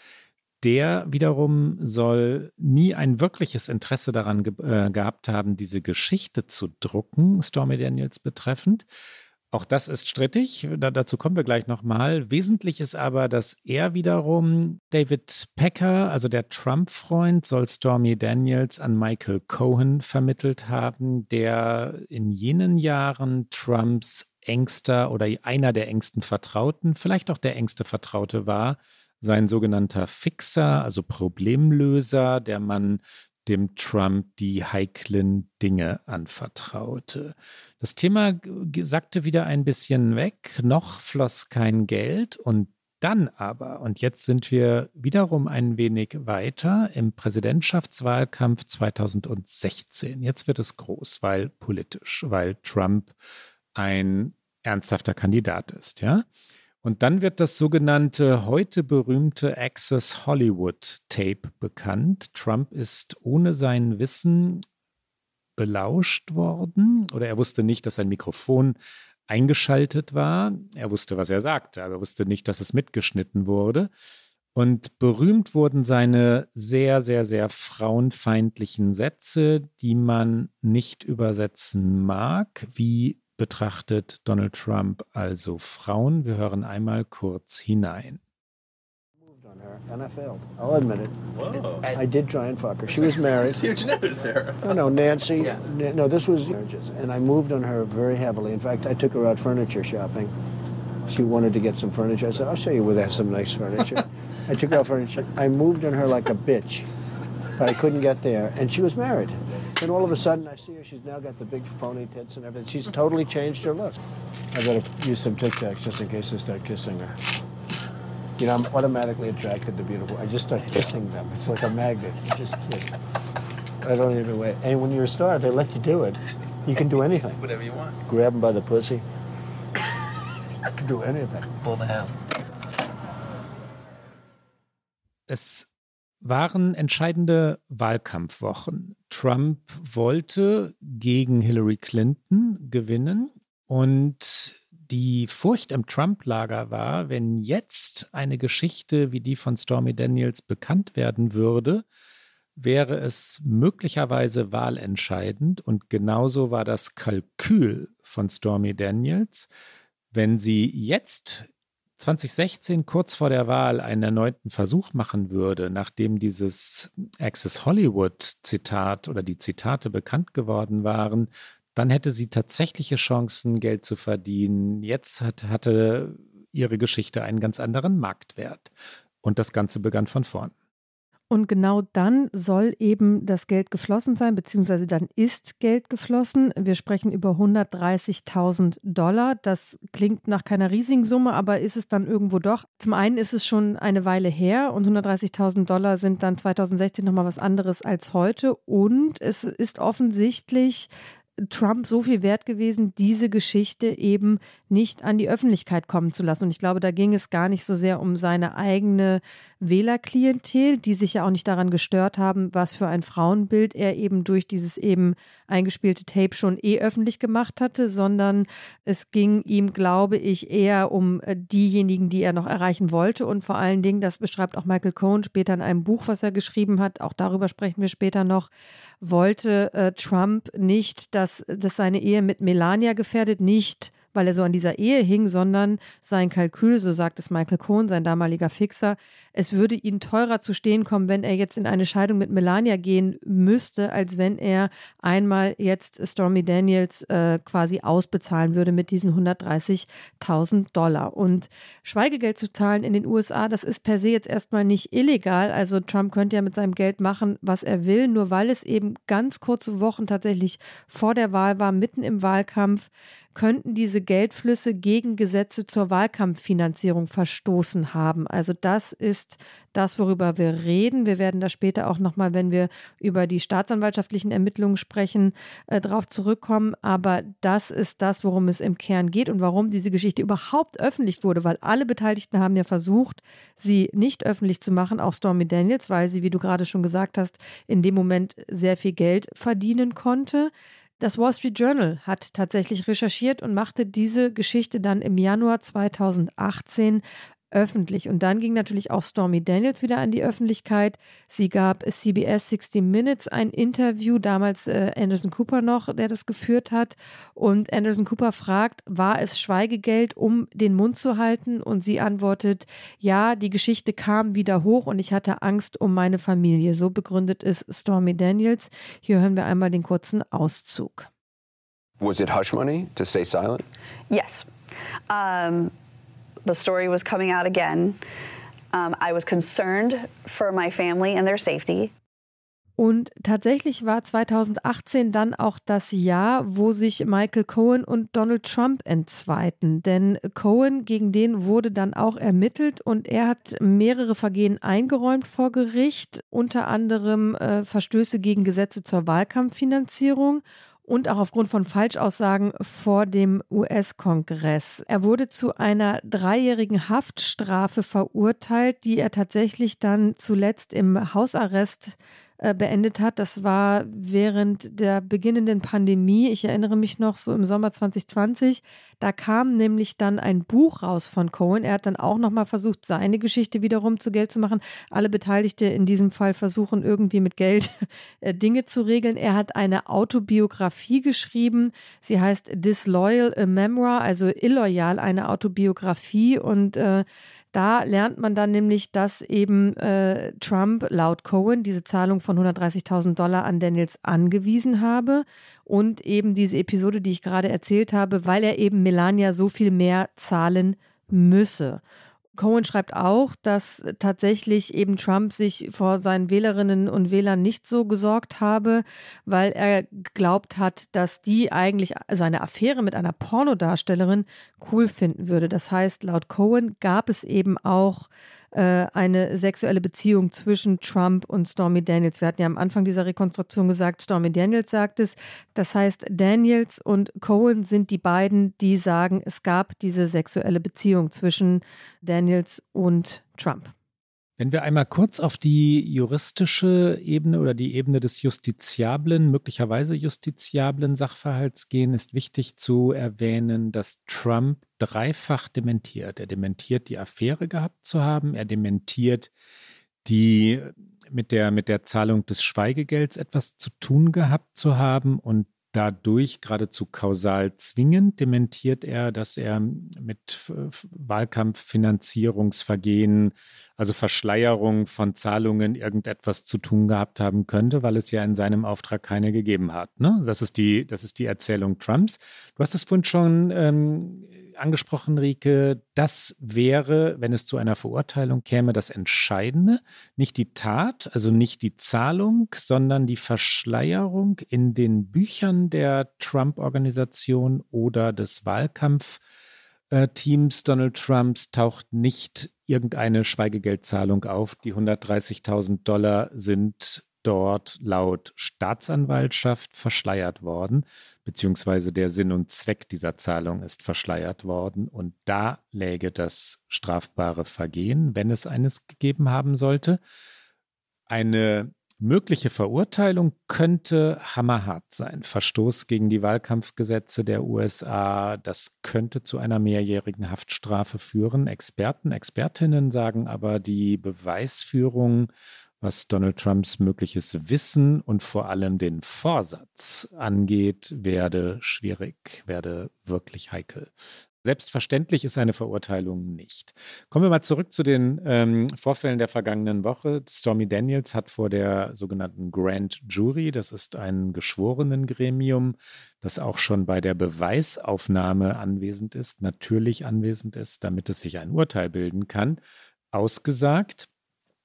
Der wiederum soll nie ein wirkliches Interesse daran ge äh, gehabt haben, diese Geschichte zu drucken, Stormy Daniels betreffend. Auch das ist strittig, da, dazu kommen wir gleich nochmal. Wesentlich ist aber, dass er wiederum, David Pecker, also der Trump-Freund, soll Stormy Daniels an Michael Cohen vermittelt haben, der in jenen Jahren Trumps engster oder einer der engsten Vertrauten, vielleicht auch der engste Vertraute war, sein sogenannter Fixer, also Problemlöser, der man dem Trump die heiklen Dinge anvertraute. Das Thema sagte wieder ein bisschen weg, noch floss kein Geld und dann aber, und jetzt sind wir wiederum ein wenig weiter im Präsidentschaftswahlkampf 2016. Jetzt wird es groß, weil politisch, weil Trump ein ernsthafter Kandidat ist, ja. Und dann wird das sogenannte heute berühmte Access Hollywood Tape bekannt. Trump ist ohne sein Wissen belauscht worden oder er wusste nicht, dass sein Mikrofon eingeschaltet war. Er wusste, was er sagte, aber er wusste nicht, dass es mitgeschnitten wurde. Und berühmt wurden seine sehr, sehr, sehr frauenfeindlichen Sätze, die man nicht übersetzen mag, wie betrachtet Donald Trump also Frauen. Wir hören einmal kurz hinein. on her, and I failed. I'll admit it. Whoa. I did try and fuck her. She was married. That's huge news, Sarah. No, no, Nancy. Yeah. No, this was marriages, and I moved on her very heavily. In fact, I took her out furniture shopping. She wanted to get some furniture. I said, "I'll show you where they have some nice furniture." I took her out furniture. I moved on her like a bitch, but I couldn't get there, and she was married. Then all of a sudden, I see her. She's now got the big phony tits and everything. She's totally changed her look. I better use some Tic Tacs just in case I start kissing her. You know, I'm automatically attracted to beautiful. I just start kissing them. It's like a magnet. You just kiss. I don't even wait. And when you're a star, they let you do it. You can do anything. Whatever you want. Grab them by the pussy. you can do anything. Pull the ham. Es waren entscheidende Wahlkampfwochen. Trump wollte gegen Hillary Clinton gewinnen und Die Furcht im Trump-Lager war, wenn jetzt eine Geschichte wie die von Stormy Daniels bekannt werden würde, wäre es möglicherweise wahlentscheidend. Und genauso war das Kalkül von Stormy Daniels. Wenn sie jetzt 2016 kurz vor der Wahl einen erneuten Versuch machen würde, nachdem dieses Access Hollywood Zitat oder die Zitate bekannt geworden waren, dann hätte sie tatsächliche Chancen, Geld zu verdienen. Jetzt hat, hatte ihre Geschichte einen ganz anderen Marktwert. Und das Ganze begann von vorn. Und genau dann soll eben das Geld geflossen sein, beziehungsweise dann ist Geld geflossen. Wir sprechen über 130.000 Dollar. Das klingt nach keiner riesigen Summe, aber ist es dann irgendwo doch. Zum einen ist es schon eine Weile her und 130.000 Dollar sind dann 2016 nochmal was anderes als heute. Und es ist offensichtlich Trump so viel wert gewesen, diese Geschichte eben nicht an die Öffentlichkeit kommen zu lassen. Und ich glaube, da ging es gar nicht so sehr um seine eigene Wählerklientel, die sich ja auch nicht daran gestört haben, was für ein Frauenbild er eben durch dieses eben eingespielte Tape schon eh öffentlich gemacht hatte, sondern es ging ihm, glaube ich, eher um äh, diejenigen, die er noch erreichen wollte. Und vor allen Dingen, das beschreibt auch Michael Cohen später in einem Buch, was er geschrieben hat, auch darüber sprechen wir später noch, wollte äh, Trump nicht, dass, dass seine Ehe mit Melania gefährdet, nicht weil er so an dieser Ehe hing, sondern sein Kalkül, so sagt es Michael Cohn, sein damaliger Fixer, es würde ihm teurer zu stehen kommen, wenn er jetzt in eine Scheidung mit Melania gehen müsste, als wenn er einmal jetzt Stormy Daniels äh, quasi ausbezahlen würde mit diesen 130.000 Dollar. Und Schweigegeld zu zahlen in den USA, das ist per se jetzt erstmal nicht illegal. Also Trump könnte ja mit seinem Geld machen, was er will, nur weil es eben ganz kurze Wochen tatsächlich vor der Wahl war, mitten im Wahlkampf könnten diese Geldflüsse gegen Gesetze zur Wahlkampffinanzierung verstoßen haben. Also das ist das, worüber wir reden. Wir werden da später auch nochmal, wenn wir über die staatsanwaltschaftlichen Ermittlungen sprechen, äh, darauf zurückkommen. Aber das ist das, worum es im Kern geht und warum diese Geschichte überhaupt öffentlich wurde, weil alle Beteiligten haben ja versucht, sie nicht öffentlich zu machen, auch Stormy Daniels, weil sie, wie du gerade schon gesagt hast, in dem Moment sehr viel Geld verdienen konnte. Das Wall Street Journal hat tatsächlich recherchiert und machte diese Geschichte dann im Januar 2018 öffentlich. Und dann ging natürlich auch Stormy Daniels wieder an die Öffentlichkeit. Sie gab CBS 60 Minutes ein Interview, damals äh, Anderson Cooper noch, der das geführt hat. Und Anderson Cooper fragt, war es Schweigegeld, um den Mund zu halten? Und sie antwortet, ja, die Geschichte kam wieder hoch und ich hatte Angst um meine Familie. So begründet es Stormy Daniels. Hier hören wir einmal den kurzen Auszug. Was it hush money to stay silent? Yes. Um the story was coming out again. Um, I was concerned for my family and their safety. Und tatsächlich war 2018 dann auch das Jahr, wo sich Michael Cohen und Donald Trump entzweiten. Denn Cohen, gegen den wurde dann auch ermittelt und er hat mehrere Vergehen eingeräumt vor Gericht, unter anderem äh, Verstöße gegen Gesetze zur Wahlkampffinanzierung und auch aufgrund von Falschaussagen vor dem US-Kongress. Er wurde zu einer dreijährigen Haftstrafe verurteilt, die er tatsächlich dann zuletzt im Hausarrest äh, beendet hat. Das war während der beginnenden Pandemie. Ich erinnere mich noch so im Sommer 2020. Da kam nämlich dann ein Buch raus von Cohen. Er hat dann auch nochmal versucht, seine Geschichte wiederum zu Geld zu machen. Alle Beteiligte in diesem Fall versuchen irgendwie mit Geld [LAUGHS] äh, Dinge zu regeln. Er hat eine Autobiografie geschrieben. Sie heißt Disloyal a Memoir, also illoyal eine Autobiografie und äh, da lernt man dann nämlich, dass eben äh, Trump laut Cohen diese Zahlung von 130.000 Dollar an Daniels angewiesen habe und eben diese Episode, die ich gerade erzählt habe, weil er eben Melania so viel mehr zahlen müsse. Cohen schreibt auch, dass tatsächlich eben Trump sich vor seinen Wählerinnen und Wählern nicht so gesorgt habe, weil er geglaubt hat, dass die eigentlich seine Affäre mit einer Pornodarstellerin cool finden würde. Das heißt, laut Cohen gab es eben auch äh, eine sexuelle Beziehung zwischen Trump und Stormy Daniels. Wir hatten ja am Anfang dieser Rekonstruktion gesagt, Stormy Daniels sagt es. Das heißt, Daniels und Cohen sind die beiden, die sagen, es gab diese sexuelle Beziehung zwischen Daniels und Trump. Wenn wir einmal kurz auf die juristische Ebene oder die Ebene des justiziablen, möglicherweise justiziablen Sachverhalts gehen, ist wichtig zu erwähnen, dass Trump dreifach dementiert. Er dementiert, die Affäre gehabt zu haben. Er dementiert, die mit der, mit der Zahlung des Schweigegelds etwas zu tun gehabt zu haben. Und dadurch geradezu kausal zwingend dementiert er, dass er mit Wahlkampffinanzierungsvergehen, also Verschleierung von Zahlungen irgendetwas zu tun gehabt haben könnte, weil es ja in seinem Auftrag keine gegeben hat. Ne? Das, ist die, das ist die Erzählung Trumps. Du hast es vorhin schon ähm, angesprochen, Rike, das wäre, wenn es zu einer Verurteilung käme, das Entscheidende. Nicht die Tat, also nicht die Zahlung, sondern die Verschleierung in den Büchern der Trump-Organisation oder des Wahlkampfteams Donald Trumps taucht nicht irgendeine Schweigegeldzahlung auf. Die 130.000 Dollar sind dort laut Staatsanwaltschaft verschleiert worden, beziehungsweise der Sinn und Zweck dieser Zahlung ist verschleiert worden. Und da läge das strafbare Vergehen, wenn es eines gegeben haben sollte. Eine mögliche Verurteilung könnte hammerhart sein. Verstoß gegen die Wahlkampfgesetze der USA, das könnte zu einer mehrjährigen Haftstrafe führen. Experten, Expertinnen sagen aber, die Beweisführung was Donald Trumps mögliches Wissen und vor allem den Vorsatz angeht, werde schwierig, werde wirklich heikel. Selbstverständlich ist eine Verurteilung nicht. Kommen wir mal zurück zu den ähm, Vorfällen der vergangenen Woche. Stormy Daniels hat vor der sogenannten Grand Jury, das ist ein Geschworenengremium, das auch schon bei der Beweisaufnahme anwesend ist, natürlich anwesend ist, damit es sich ein Urteil bilden kann, ausgesagt,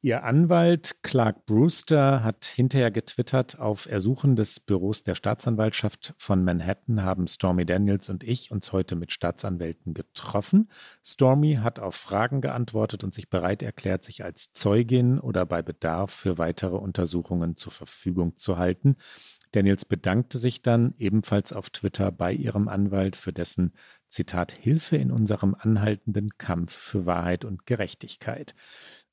Ihr Anwalt Clark Brewster hat hinterher getwittert, auf Ersuchen des Büros der Staatsanwaltschaft von Manhattan haben Stormy Daniels und ich uns heute mit Staatsanwälten getroffen. Stormy hat auf Fragen geantwortet und sich bereit erklärt, sich als Zeugin oder bei Bedarf für weitere Untersuchungen zur Verfügung zu halten. Daniels bedankte sich dann ebenfalls auf Twitter bei ihrem Anwalt für dessen Zitat Hilfe in unserem anhaltenden Kampf für Wahrheit und Gerechtigkeit.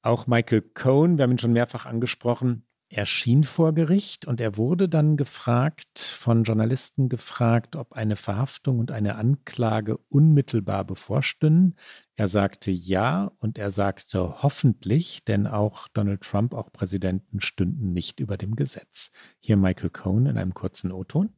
Auch Michael Cohn, wir haben ihn schon mehrfach angesprochen, erschien vor Gericht und er wurde dann gefragt, von Journalisten gefragt, ob eine Verhaftung und eine Anklage unmittelbar bevorstünden. Er sagte ja und er sagte hoffentlich, denn auch Donald Trump, auch Präsidenten stünden nicht über dem Gesetz. Hier Michael Cohn in einem kurzen O-Ton.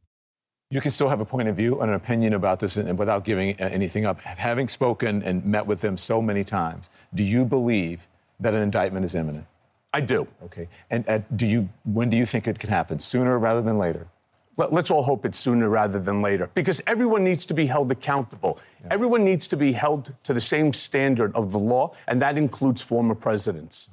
You can still have a point of view and an opinion about this and without giving anything up. Having spoken and met with them so many times, do you believe that an indictment is imminent? I do. Okay. And uh, do you, when do you think it could happen? Sooner rather than later? Well, let's all hope it's sooner rather than later because everyone needs to be held accountable. Yeah. Everyone needs to be held to the same standard of the law, and that includes former presidents.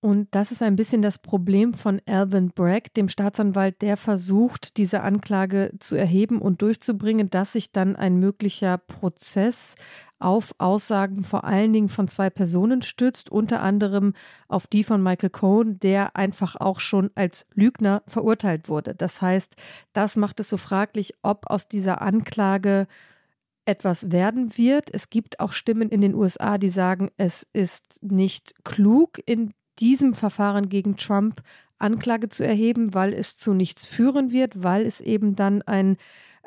Und das ist ein bisschen das Problem von Alvin Bragg, dem Staatsanwalt, der versucht, diese Anklage zu erheben und durchzubringen, dass sich dann ein möglicher Prozess auf Aussagen vor allen Dingen von zwei Personen stützt, unter anderem auf die von Michael Cohen, der einfach auch schon als Lügner verurteilt wurde. Das heißt, das macht es so fraglich, ob aus dieser Anklage etwas werden wird. Es gibt auch Stimmen in den USA, die sagen, es ist nicht klug, in diesem Verfahren gegen Trump Anklage zu erheben, weil es zu nichts führen wird, weil es eben dann ein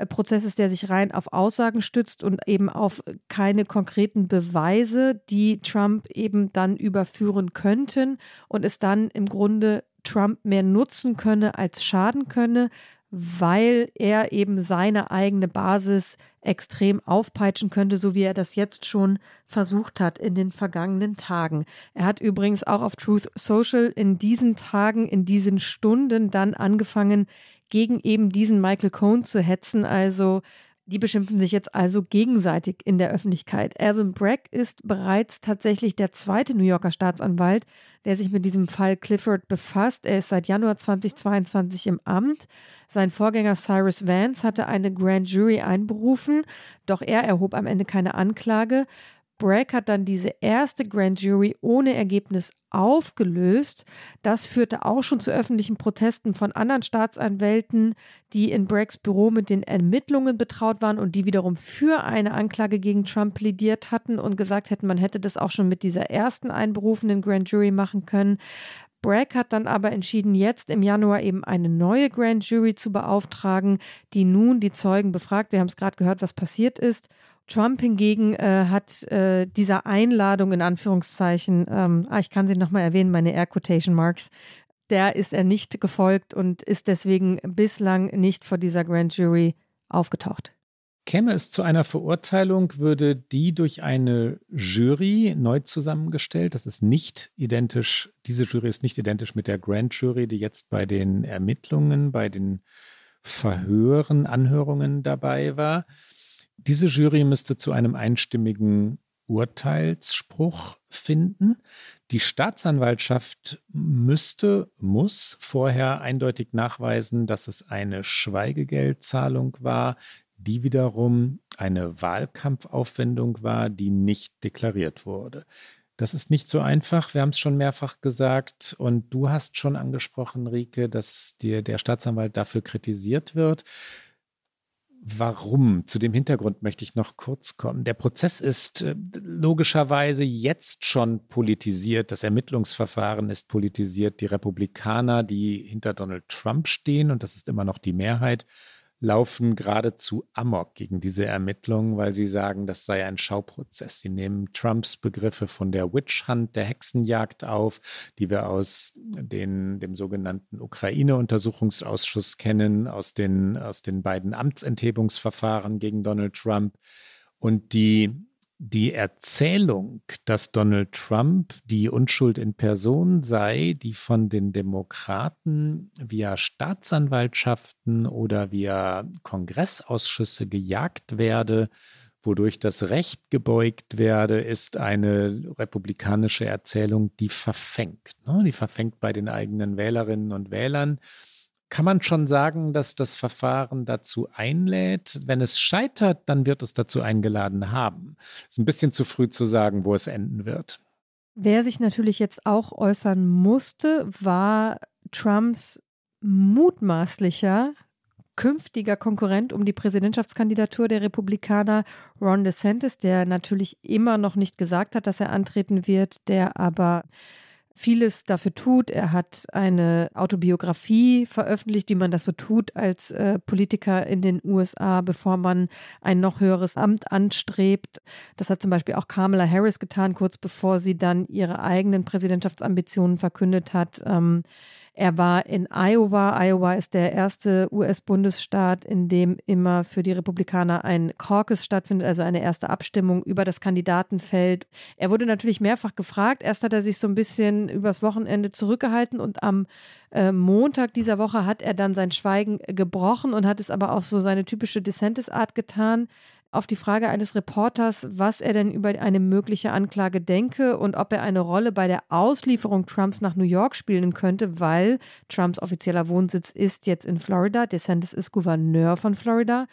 äh, Prozess ist, der sich rein auf Aussagen stützt und eben auf keine konkreten Beweise, die Trump eben dann überführen könnten und es dann im Grunde Trump mehr nutzen könne als schaden könne, weil er eben seine eigene Basis extrem aufpeitschen könnte, so wie er das jetzt schon versucht hat in den vergangenen Tagen. Er hat übrigens auch auf Truth Social in diesen Tagen, in diesen Stunden dann angefangen, gegen eben diesen Michael Cohn zu hetzen. Also die beschimpfen sich jetzt also gegenseitig in der Öffentlichkeit. Alvin Bragg ist bereits tatsächlich der zweite New Yorker Staatsanwalt, der sich mit diesem Fall Clifford befasst. Er ist seit Januar 2022 im Amt. Sein Vorgänger Cyrus Vance hatte eine Grand Jury einberufen, doch er erhob am Ende keine Anklage. Bragg hat dann diese erste Grand Jury ohne Ergebnis aufgelöst. Das führte auch schon zu öffentlichen Protesten von anderen Staatsanwälten, die in Braggs Büro mit den Ermittlungen betraut waren und die wiederum für eine Anklage gegen Trump plädiert hatten und gesagt hätten, man hätte das auch schon mit dieser ersten einberufenen Grand Jury machen können. Bragg hat dann aber entschieden, jetzt im Januar eben eine neue Grand Jury zu beauftragen, die nun die Zeugen befragt. Wir haben es gerade gehört, was passiert ist. Trump hingegen äh, hat äh, dieser Einladung in Anführungszeichen, ähm, ah, ich kann sie nochmal erwähnen, meine Air Quotation Marks, der ist er nicht gefolgt und ist deswegen bislang nicht vor dieser Grand Jury aufgetaucht. Käme es zu einer Verurteilung, würde die durch eine Jury neu zusammengestellt. Das ist nicht identisch, diese Jury ist nicht identisch mit der Grand Jury, die jetzt bei den Ermittlungen, bei den Verhören, Anhörungen dabei war. Diese Jury müsste zu einem einstimmigen Urteilsspruch finden. Die Staatsanwaltschaft müsste, muss vorher eindeutig nachweisen, dass es eine Schweigegeldzahlung war, die wiederum eine Wahlkampfaufwendung war, die nicht deklariert wurde. Das ist nicht so einfach. Wir haben es schon mehrfach gesagt. Und du hast schon angesprochen, Rike, dass dir der Staatsanwalt dafür kritisiert wird. Warum? Zu dem Hintergrund möchte ich noch kurz kommen. Der Prozess ist äh, logischerweise jetzt schon politisiert. Das Ermittlungsverfahren ist politisiert. Die Republikaner, die hinter Donald Trump stehen, und das ist immer noch die Mehrheit, laufen geradezu amok gegen diese Ermittlungen, weil sie sagen, das sei ein Schauprozess. Sie nehmen Trumps Begriffe von der Witch Hunt, der Hexenjagd auf, die wir aus den, dem sogenannten Ukraine-Untersuchungsausschuss kennen, aus den, aus den beiden Amtsenthebungsverfahren gegen Donald Trump. Und die die Erzählung, dass Donald Trump die Unschuld in Person sei, die von den Demokraten via Staatsanwaltschaften oder via Kongressausschüsse gejagt werde, wodurch das Recht gebeugt werde, ist eine republikanische Erzählung, die verfängt. Ne? Die verfängt bei den eigenen Wählerinnen und Wählern kann man schon sagen, dass das Verfahren dazu einlädt. Wenn es scheitert, dann wird es dazu eingeladen haben. Ist ein bisschen zu früh zu sagen, wo es enden wird. Wer sich natürlich jetzt auch äußern musste, war Trumps mutmaßlicher künftiger Konkurrent um die Präsidentschaftskandidatur der Republikaner, Ron DeSantis, der natürlich immer noch nicht gesagt hat, dass er antreten wird, der aber vieles dafür tut. Er hat eine Autobiografie veröffentlicht, wie man das so tut als äh, Politiker in den USA, bevor man ein noch höheres Amt anstrebt. Das hat zum Beispiel auch Kamala Harris getan, kurz bevor sie dann ihre eigenen Präsidentschaftsambitionen verkündet hat. Ähm, er war in Iowa. Iowa ist der erste US-Bundesstaat, in dem immer für die Republikaner ein Caucus stattfindet, also eine erste Abstimmung über das Kandidatenfeld. Er wurde natürlich mehrfach gefragt. Erst hat er sich so ein bisschen übers Wochenende zurückgehalten und am äh, Montag dieser Woche hat er dann sein Schweigen gebrochen und hat es aber auf so seine typische DeSantis-Art getan auf die Frage eines Reporters, was er denn über eine mögliche Anklage denke und ob er eine Rolle bei der Auslieferung Trumps nach New York spielen könnte, weil Trumps offizieller Wohnsitz ist jetzt in Florida. DeSantis ist Gouverneur von Florida.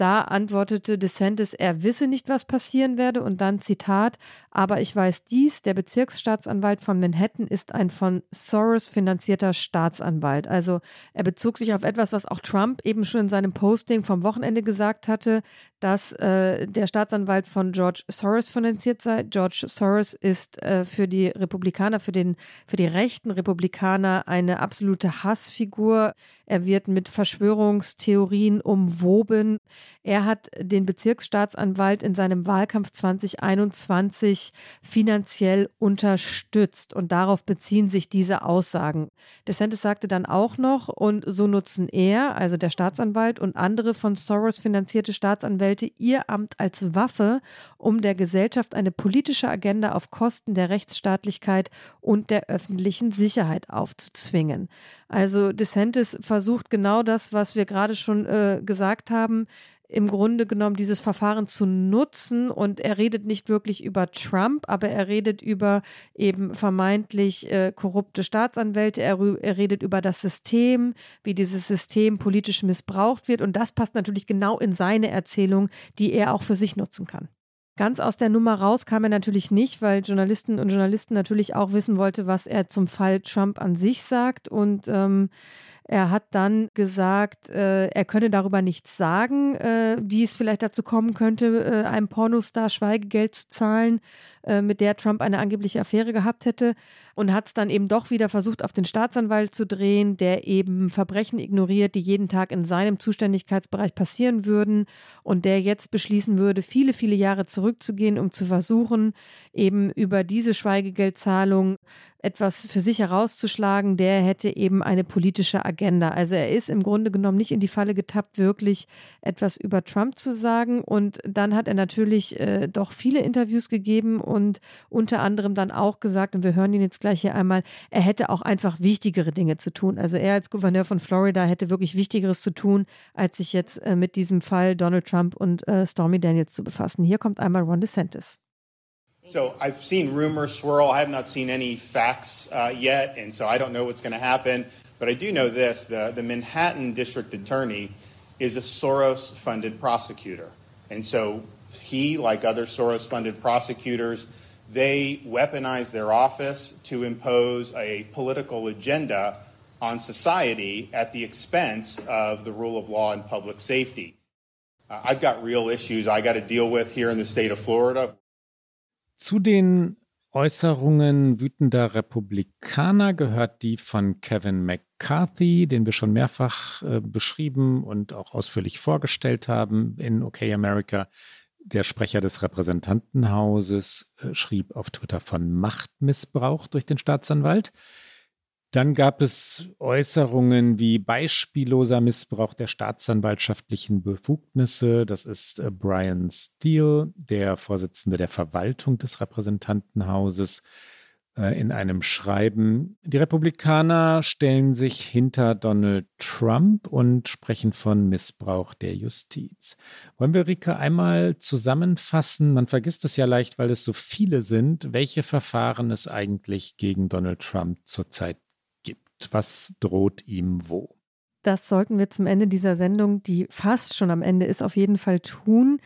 Da antwortete DeSantis, er wisse nicht, was passieren werde. Und dann Zitat, aber ich weiß dies, der Bezirksstaatsanwalt von Manhattan ist ein von Soros finanzierter Staatsanwalt. Also er bezog sich auf etwas, was auch Trump eben schon in seinem Posting vom Wochenende gesagt hatte, dass äh, der Staatsanwalt von George Soros finanziert sei. George Soros ist äh, für die Republikaner, für, den, für die rechten Republikaner eine absolute Hassfigur. Er wird mit Verschwörungstheorien umwoben. Er hat den Bezirksstaatsanwalt in seinem Wahlkampf 2021 finanziell unterstützt und darauf beziehen sich diese Aussagen. DeSantis sagte dann auch noch, und so nutzen er, also der Staatsanwalt und andere von Soros finanzierte Staatsanwälte ihr Amt als Waffe, um der Gesellschaft eine politische Agenda auf Kosten der Rechtsstaatlichkeit und der öffentlichen Sicherheit aufzuzwingen. Also DeSantis versucht genau das, was wir gerade schon äh, gesagt haben, im Grunde genommen dieses Verfahren zu nutzen und er redet nicht wirklich über Trump, aber er redet über eben vermeintlich äh, korrupte Staatsanwälte, er, er, redet über das System, wie dieses System politisch missbraucht wird und das passt natürlich genau in seine Erzählung, die er auch für sich nutzen kann. Ganz aus der Nummer raus kam er natürlich nicht, weil Journalisten und Journalisten natürlich auch wissen wollte, was er zum Fall Trump an sich sagt und ähm, Er hat dann gesagt, äh, er könne darüber nichts sagen, äh, wie es vielleicht dazu kommen könnte, äh, einem Pornostar Schweigegeld zu zahlen, äh, mit der Trump eine angebliche Affäre gehabt hätte. Und hat es dann eben doch wieder versucht, auf den Staatsanwalt zu drehen, der eben Verbrechen ignoriert, die jeden Tag in seinem Zuständigkeitsbereich passieren würden und der jetzt beschließen würde, viele, viele Jahre zurückzugehen, um zu versuchen, eben über diese Schweigegeldzahlung etwas für sich herauszuschlagen, der hätte eben eine politische Agenda. Also er ist im Grunde genommen nicht in die Falle getappt, wirklich etwas über Trump zu sagen. Und dann hat er natürlich äh, doch viele Interviews gegeben und unter anderem dann auch gesagt, und wir hören ihn jetzt gleich hier einmal, er hätte auch einfach wichtigere Dinge zu tun. Also er als Gouverneur von Florida hätte wirklich Wichtigeres zu tun, als sich jetzt äh, mit diesem Fall Donald Trump und äh, Stormy Daniels zu befassen. Hier kommt einmal Ron DeSantis. So I've seen rumors swirl. I have not seen any facts uh, yet, and so I don't know what's going to happen. But I do know this: the the Manhattan District Attorney is a Soros-funded prosecutor, and so he, like other Soros-funded prosecutors, they weaponize their office to impose a political agenda on society at the expense of the rule of law and public safety. Uh, I've got real issues I got to deal with here in the state of Florida. Zu den Äußerungen wütender Republikaner gehört die von Kevin McCarthy, den wir schon mehrfach äh, beschrieben und auch ausführlich vorgestellt haben in OK America. Der Sprecher des Repräsentantenhauses äh, schrieb auf Twitter von Machtmissbrauch durch den Staatsanwalt. Dann gab es Äußerungen wie beispielloser Missbrauch der staatsanwaltschaftlichen Befugnisse. Das ist äh, Brian Steele, der Vorsitzende der Verwaltung des Repräsentantenhauses, in einem Schreiben. Die Republikaner stellen sich hinter Donald Trump und sprechen von Missbrauch der Justiz. Wollen wir, Rike, einmal zusammenfassen? Man vergisst es ja leicht, weil es so viele sind, welche Verfahren es eigentlich gegen Donald Trump zurzeit was droht ihm wo? Das sollten wir zum Ende dieser Sendung, die fast schon am Ende ist, auf jeden Fall tun.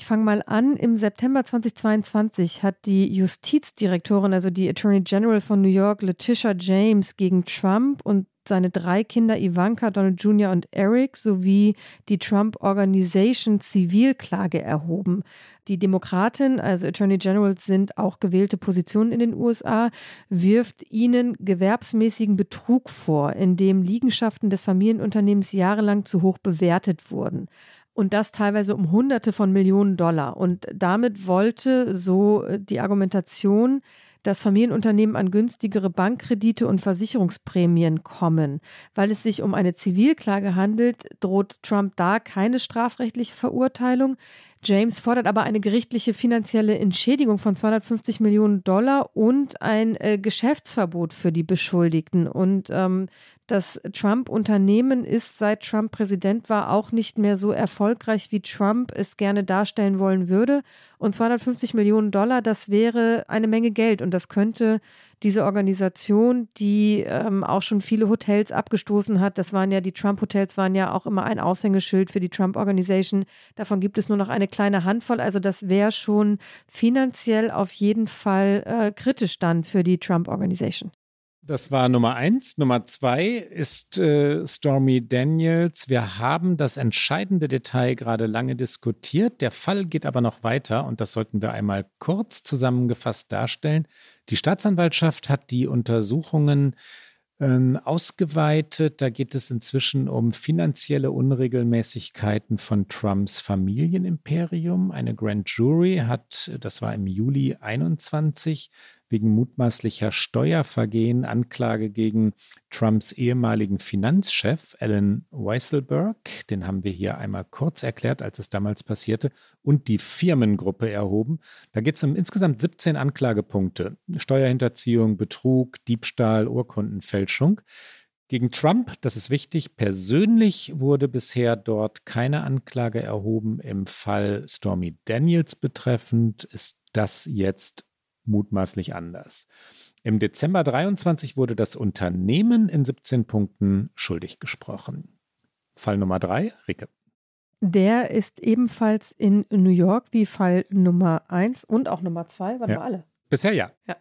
Ich fange mal an. Im September 2022 hat die Justizdirektorin, also die Attorney General von New York, Letitia James, gegen Trump und seine drei Kinder Ivanka, Donald Jr. und Eric sowie die Trump Organization Zivilklage erhoben. Die Demokratin, also Attorney Generals sind auch gewählte Positionen in den USA, wirft ihnen gewerbsmäßigen Betrug vor, indem Liegenschaften des Familienunternehmens jahrelang zu hoch bewertet wurden und das teilweise um Hunderte von Millionen Dollar. Und damit wollte so äh, die Argumentation, dass Familienunternehmen an günstigere Bankkredite und Versicherungsprämien kommen. Weil es sich um eine Zivilklage handelt, droht Trump da keine strafrechtliche Verurteilung. James fordert aber eine gerichtliche finanzielle Entschädigung von 250 Millionen Dollar und ein äh, Geschäftsverbot für die Beschuldigten. Und ähm, das Trump-Unternehmen ist, seit Trump Präsident war, auch nicht mehr so erfolgreich, wie Trump es gerne darstellen wollen würde. Und 250 Millionen Dollar, das wäre eine Menge Geld. Und das könnte diese Organisation, die ähm, auch schon viele Hotels abgestoßen hat, das waren ja die Trump-Hotels, waren ja auch immer ein Aushängeschild für die Trump-Organisation. Davon gibt es nur noch eine kleine Handvoll. Also das wäre schon finanziell auf jeden Fall äh, kritisch dann für die Trump-Organisation. Das war Nummer eins. Nummer zwei ist äh, Stormy Daniels. Wir haben das entscheidende Detail gerade lange diskutiert. Der Fall geht aber noch weiter und das sollten wir einmal kurz zusammengefasst darstellen. Die Staatsanwaltschaft hat die Untersuchungen äh, ausgeweitet. Da geht es inzwischen um finanzielle Unregelmäßigkeiten von Trumps Familienimperium. Eine Grand Jury hat, das war im Juli 21, wegen mutmaßlicher Steuervergehen Anklage gegen Trumps ehemaligen Finanzchef Alan Weisselberg, den haben wir hier einmal kurz erklärt, als es damals passierte, und die Firmengruppe erhoben. Da geht es um insgesamt 17 Anklagepunkte. Steuerhinterziehung, Betrug, Diebstahl, Urkundenfälschung. Gegen Trump, das ist wichtig, persönlich wurde bisher dort keine Anklage erhoben. Im Fall Stormy Daniels betreffend ist das jetzt mutmaßlich anders. Im Dezember 23 wurde das Unternehmen in 17 Punkten schuldig gesprochen. Fall Nummer drei, Ricke. Der ist ebenfalls in New York wie Fall Nummer eins und auch Nummer zwei, waren ja. wir alle. Bisher ja. ja.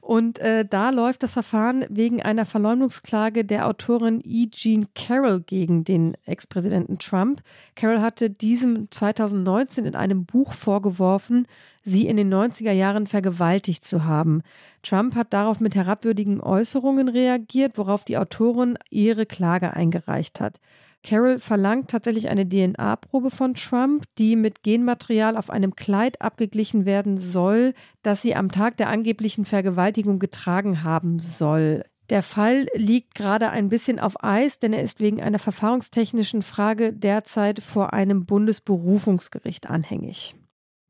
Und äh, da läuft das Verfahren wegen einer Verleumdungsklage der Autorin E. Jean Carroll gegen den Ex-Präsidenten Trump. Carroll hatte diesem 2019 in einem Buch vorgeworfen, sie in den 90er Jahren vergewaltigt zu haben. Trump hat darauf mit herabwürdigen Äußerungen reagiert, worauf die Autorin ihre Klage eingereicht hat. Carol verlangt tatsächlich eine DNA-Probe von Trump, die mit Genmaterial auf einem Kleid abgeglichen werden soll, das sie am Tag der angeblichen Vergewaltigung getragen haben soll. Der Fall liegt gerade ein bisschen auf Eis, denn er ist wegen einer verfahrungstechnischen Frage derzeit vor einem Bundesberufungsgericht anhängig.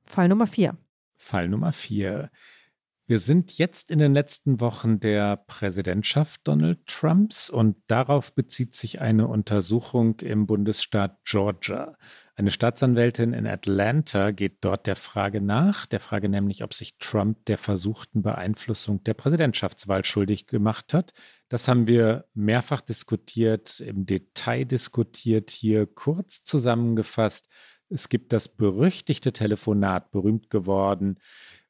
Fall Nummer vier. Fall Nummer vier. Wir sind jetzt in den letzten Wochen der Präsidentschaft Donald Trumps und darauf bezieht sich eine Untersuchung im Bundesstaat Georgia. Eine Staatsanwältin in Atlanta geht dort der Frage nach, der Frage nämlich, ob sich Trump der versuchten Beeinflussung der Präsidentschaftswahl schuldig gemacht hat. Das haben wir mehrfach diskutiert, im Detail diskutiert, hier kurz zusammengefasst. Es gibt das berüchtigte Telefonat, berühmt geworden,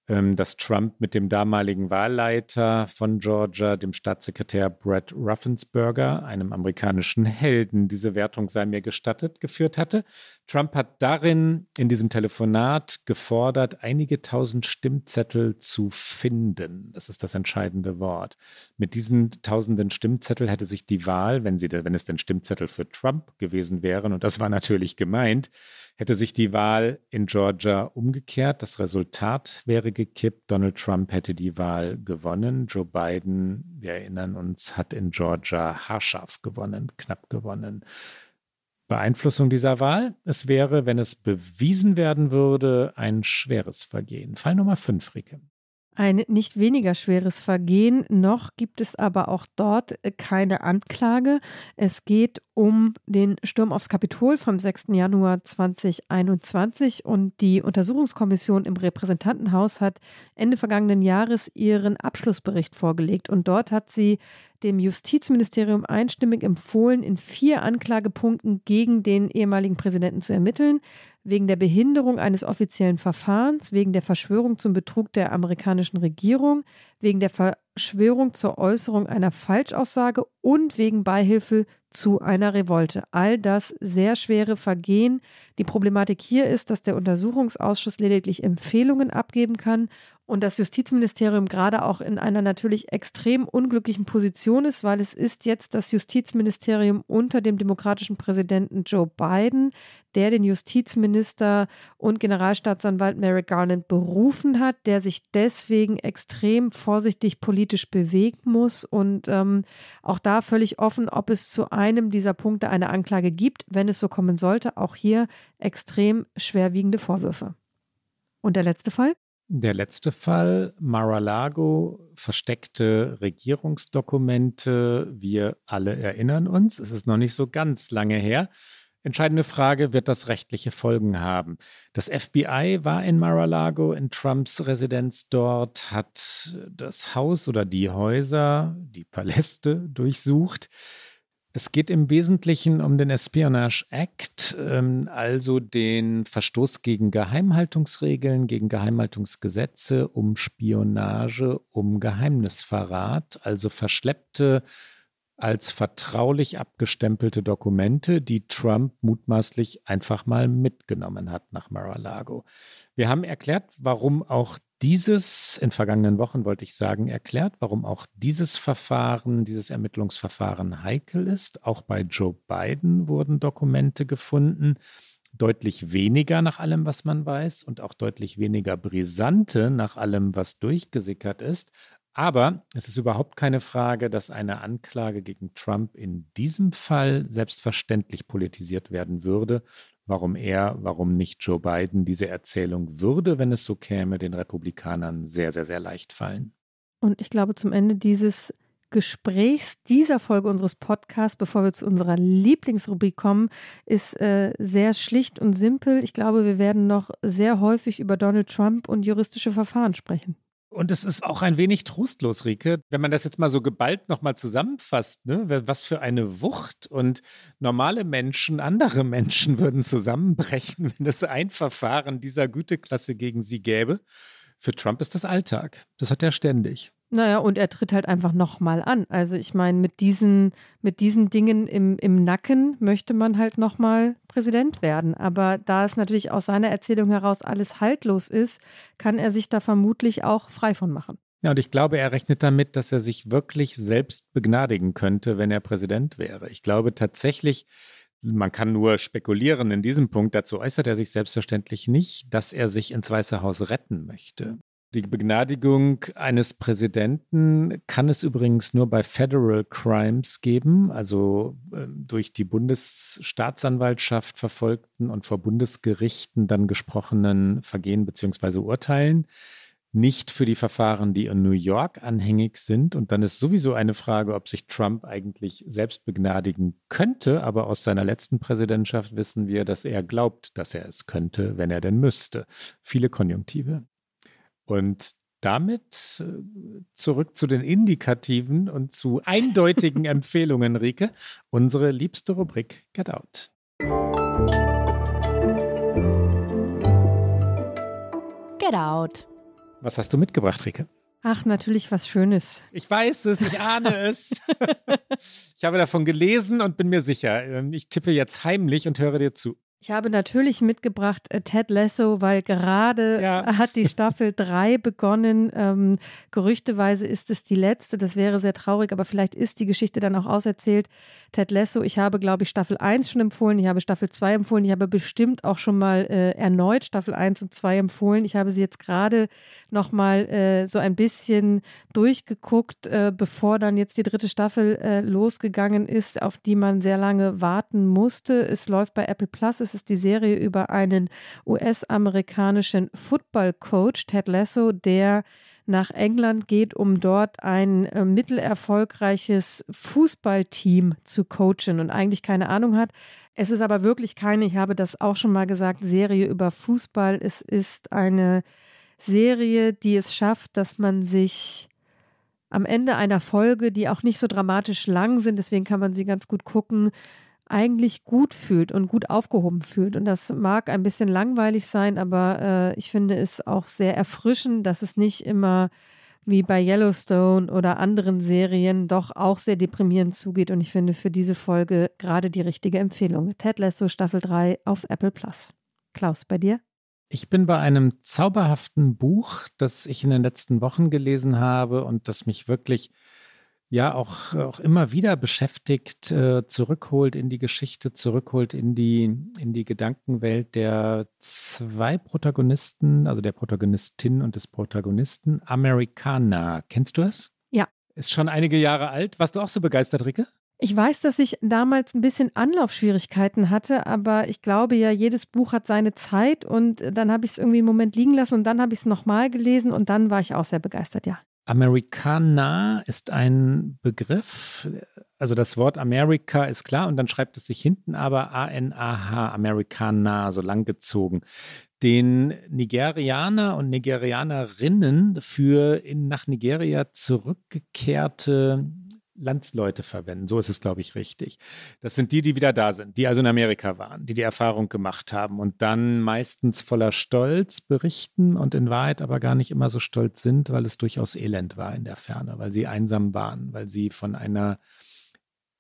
dass Trump mit dem damaligen Wahlleiter von Georgia, dem Staatssekretär Brett Ruffensberger, einem amerikanischen Helden, diese Wertung sei mir gestattet, geführt hatte. Trump hat darin in diesem Telefonat gefordert, einige tausend Stimmzettel zu finden. Das ist das entscheidende Wort. Mit diesen tausenden Stimmzettel hätte sich die Wahl, wenn, sie, wenn es denn Stimmzettel für Trump gewesen wären, und das war natürlich gemeint, hätte sich die Wahl in Georgia umgekehrt. Das Resultat wäre gekippt. Donald Trump hätte die Wahl gewonnen. Joe Biden, wir erinnern uns, hat in Georgia haarscharf gewonnen, knapp gewonnen. Beeinflussung dieser Wahl. Es wäre, wenn es bewiesen werden würde, ein schweres Vergehen. Fall Nummer 5, Rike. Ein nicht weniger schweres Vergehen, noch gibt es aber auch dort keine Anklage. Es geht um den Sturm aufs Kapitol vom 6. Januar 2021 und die Untersuchungskommission im Repräsentantenhaus hat Ende vergangenen Jahres ihren Abschlussbericht vorgelegt und dort hat sie dem Justizministerium einstimmig empfohlen, in vier Anklagepunkten gegen den ehemaligen Präsidenten zu ermitteln wegen der Behinderung eines offiziellen Verfahrens, wegen der Verschwörung zum Betrug der amerikanischen Regierung, wegen der Verschwörung zur Äußerung einer Falschaussage und wegen Beihilfe zu einer Revolte. All das sehr schwere Vergehen. Die Problematik hier ist, dass der Untersuchungsausschuss lediglich Empfehlungen abgeben kann und das Justizministerium gerade auch in einer natürlich extrem unglücklichen Position ist, weil es ist jetzt das Justizministerium unter dem demokratischen Präsidenten Joe Biden, der den Justizminister und Generalstaatsanwalt Merrick Garland berufen hat, der sich deswegen extrem vorsichtig politisch bewegen muss und ähm, auch da völlig offen, ob es zu einem dieser Punkte eine Anklage gibt, wenn es so kommen sollte. Auch hier extrem schwerwiegende Vorwürfe. Und der letzte Fall? Der letzte Fall, Mar-a-Lago, versteckte Regierungsdokumente. Wir alle erinnern uns, es ist noch nicht so ganz lange her. Entscheidende Frage, wird das rechtliche Folgen haben? Das FBI war in Mar-a-Lago, in Trumps Residenz dort, hat das Haus oder die Häuser, die Paläste durchsucht. Es geht im Wesentlichen um den Espionage Act, ähm, also den Verstoß gegen Geheimhaltungsregeln, gegen Geheimhaltungsgesetze, um Spionage, um Geheimnisverrat, also verschleppte als vertraulich abgestempelte Dokumente, die Trump mutmaßlich einfach mal mitgenommen hat nach Mar-a-Lago. Wir haben erklärt, warum auch dieses, in vergangenen Wochen wollte ich sagen, erklärt, warum auch dieses Verfahren, dieses Ermittlungsverfahren heikel ist. Auch bei Joe Biden wurden Dokumente gefunden, deutlich weniger nach allem, was man weiß und auch deutlich weniger brisante nach allem, was durchgesickert ist. Aber es ist überhaupt keine Frage, dass eine Anklage gegen Trump in diesem Fall selbstverständlich politisiert werden würde warum er, warum nicht Joe Biden diese Erzählung würde, wenn es so käme, den Republikanern sehr, sehr, sehr leicht fallen. Und ich glaube, zum Ende dieses Gesprächs dieser Folge unseres Podcasts, bevor wir zu unserer Lieblingsrubrik kommen, ist äh, sehr schlicht und simpel. Ich glaube, wir werden noch sehr häufig über Donald Trump und juristische Verfahren sprechen. Und es ist auch ein wenig trostlos, Rike, wenn man das jetzt mal so geballt nochmal zusammenfasst, ne? was für eine Wucht und normale Menschen, andere Menschen würden zusammenbrechen, [LAUGHS] wenn es ein Verfahren dieser Güteklasse gegen sie gäbe. Für Trump ist das Alltag. Das hat er ständig. Naja, und er tritt halt einfach nochmal an. Also ich meine, mit diesen, mit diesen Dingen im, im Nacken möchte man halt nochmal Präsident werden. Aber da es natürlich aus seiner Erzählung heraus alles haltlos ist, kann er sich da vermutlich auch frei von machen. Ja, und ich glaube, er rechnet damit, dass er sich wirklich selbst begnadigen könnte, wenn er Präsident wäre. Ich glaube tatsächlich, man kann nur spekulieren in diesem Punkt, dazu äußert er sich selbstverständlich nicht, dass er sich ins Weiße Haus retten möchte. Die Begnadigung eines Präsidenten kann es übrigens nur bei Federal Crimes geben, also äh, durch die Bundesstaatsanwaltschaft verfolgten und vor Bundesgerichten dann gesprochenen Vergehen bzw. Urteilen, nicht für die Verfahren, die in New York anhängig sind. Und dann ist sowieso eine Frage, ob sich Trump eigentlich selbst begnadigen könnte. Aber aus seiner letzten Präsidentschaft wissen wir, dass er glaubt, dass er es könnte, wenn er denn müsste. Viele Konjunktive. Und damit äh, zurück zu den indikativen und zu eindeutigen [LAUGHS] Empfehlungen, Rike. Unsere liebste Rubrik Get Out. Get Out. Was hast du mitgebracht, Rike? Ach, natürlich was Schönes. Ich weiß es, ich ahne es. [LAUGHS] ich habe davon gelesen und bin mir sicher. Ähm, ich tippe jetzt heimlich und höre dir zu. Ich habe natürlich mitgebracht äh, Ted Lasso, weil gerade ja. hat die Staffel [LAUGHS] 3 begonnen. Ähm, gerüchteweise ist es die letzte. Das wäre sehr traurig, aber vielleicht ist die Geschichte dann auch auserzählt. Ted Lasso, ich habe, glaube ich, Staffel 1 schon empfohlen. Ich habe Staffel 2 empfohlen. Ich habe bestimmt auch schon mal äh, erneut Staffel 1 und 2 empfohlen. Ich habe sie jetzt gerade noch mal äh, so ein bisschen durchgeguckt, äh, bevor dann jetzt die dritte Staffel äh, losgegangen ist, auf die man sehr lange warten musste. Es läuft bei Apple Plus. Es ist die Serie über einen US-amerikanischen Football-Coach, Ted Lasso, der nach England geht, um dort ein äh, mittelerfolgreiches Fußballteam zu coachen und eigentlich keine Ahnung hat. Es ist aber wirklich keine, ich habe das auch schon mal gesagt, Serie über Fußball. Es ist eine Serie, die es schafft, dass man sich am Ende einer Folge, die auch nicht so dramatisch lang sind, deswegen kann man sie ganz gut gucken, eigentlich gut fühlt und gut aufgehoben fühlt. Und das mag ein bisschen langweilig sein, aber äh, ich finde es auch sehr erfrischend, dass es nicht immer wie bei Yellowstone oder anderen Serien doch auch sehr deprimierend zugeht. Und ich finde für diese Folge gerade die richtige Empfehlung. Ted Lasso Staffel 3 auf Apple Plus. Klaus, bei dir? Ich bin bei einem zauberhaften Buch, das ich in den letzten Wochen gelesen habe und das mich wirklich ja auch, auch immer wieder beschäftigt, äh, zurückholt in die Geschichte, zurückholt in die, in die Gedankenwelt der zwei Protagonisten, also der Protagonistin und des Protagonisten, Amerikaner. Kennst du es? Ja. Ist schon einige Jahre alt. Warst du auch so begeistert, Ricke? Ich weiß, dass ich damals ein bisschen Anlaufschwierigkeiten hatte, aber ich glaube ja, jedes Buch hat seine Zeit und dann habe ich es irgendwie einen Moment liegen lassen und dann habe ich es nochmal gelesen und dann war ich auch sehr begeistert, ja. Americana ist ein Begriff, also das Wort Amerika ist klar und dann schreibt es sich hinten aber A-N-A-H, Americana, so langgezogen, den Nigerianer und Nigerianerinnen für in, nach Nigeria zurückgekehrte Landsleute verwenden. So ist es, glaube ich, richtig. Das sind die, die wieder da sind, die also in Amerika waren, die die Erfahrung gemacht haben und dann meistens voller Stolz berichten und in Wahrheit aber gar nicht immer so stolz sind, weil es durchaus elend war in der Ferne, weil sie einsam waren, weil sie von einer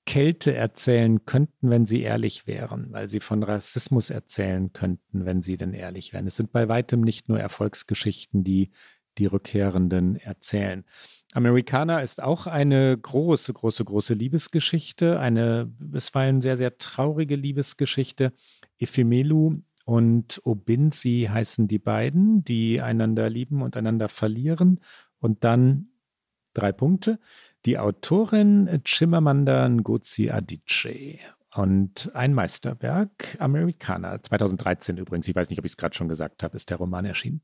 Kälte erzählen könnten, wenn sie ehrlich wären, weil sie von Rassismus erzählen könnten, wenn sie denn ehrlich wären. Es sind bei weitem nicht nur Erfolgsgeschichten, die die Rückkehrenden erzählen. Americana ist auch eine große, große, große Liebesgeschichte, eine bisweilen sehr, sehr traurige Liebesgeschichte. Ephemelu und Obinzi heißen die beiden, die einander lieben und einander verlieren. Und dann drei Punkte. Die Autorin Chimamanda Ngozi Adichie. Und ein Meisterwerk, Americana, 2013 übrigens, ich weiß nicht, ob ich es gerade schon gesagt habe, ist der Roman erschienen.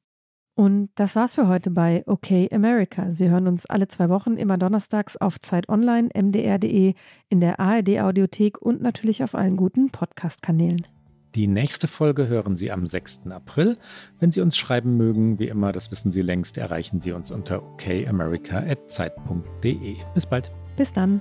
Und das war's für heute bei OK America. Sie hören uns alle zwei Wochen immer donnerstags auf Zeit Online, mdr.de, in der ARD Audiothek und natürlich auf allen guten Podcast-Kanälen. Die nächste Folge hören Sie am 6. April. Wenn Sie uns schreiben mögen, wie immer, das wissen Sie längst, erreichen Sie uns unter okamerica.zeit.de. Bis bald. Bis dann.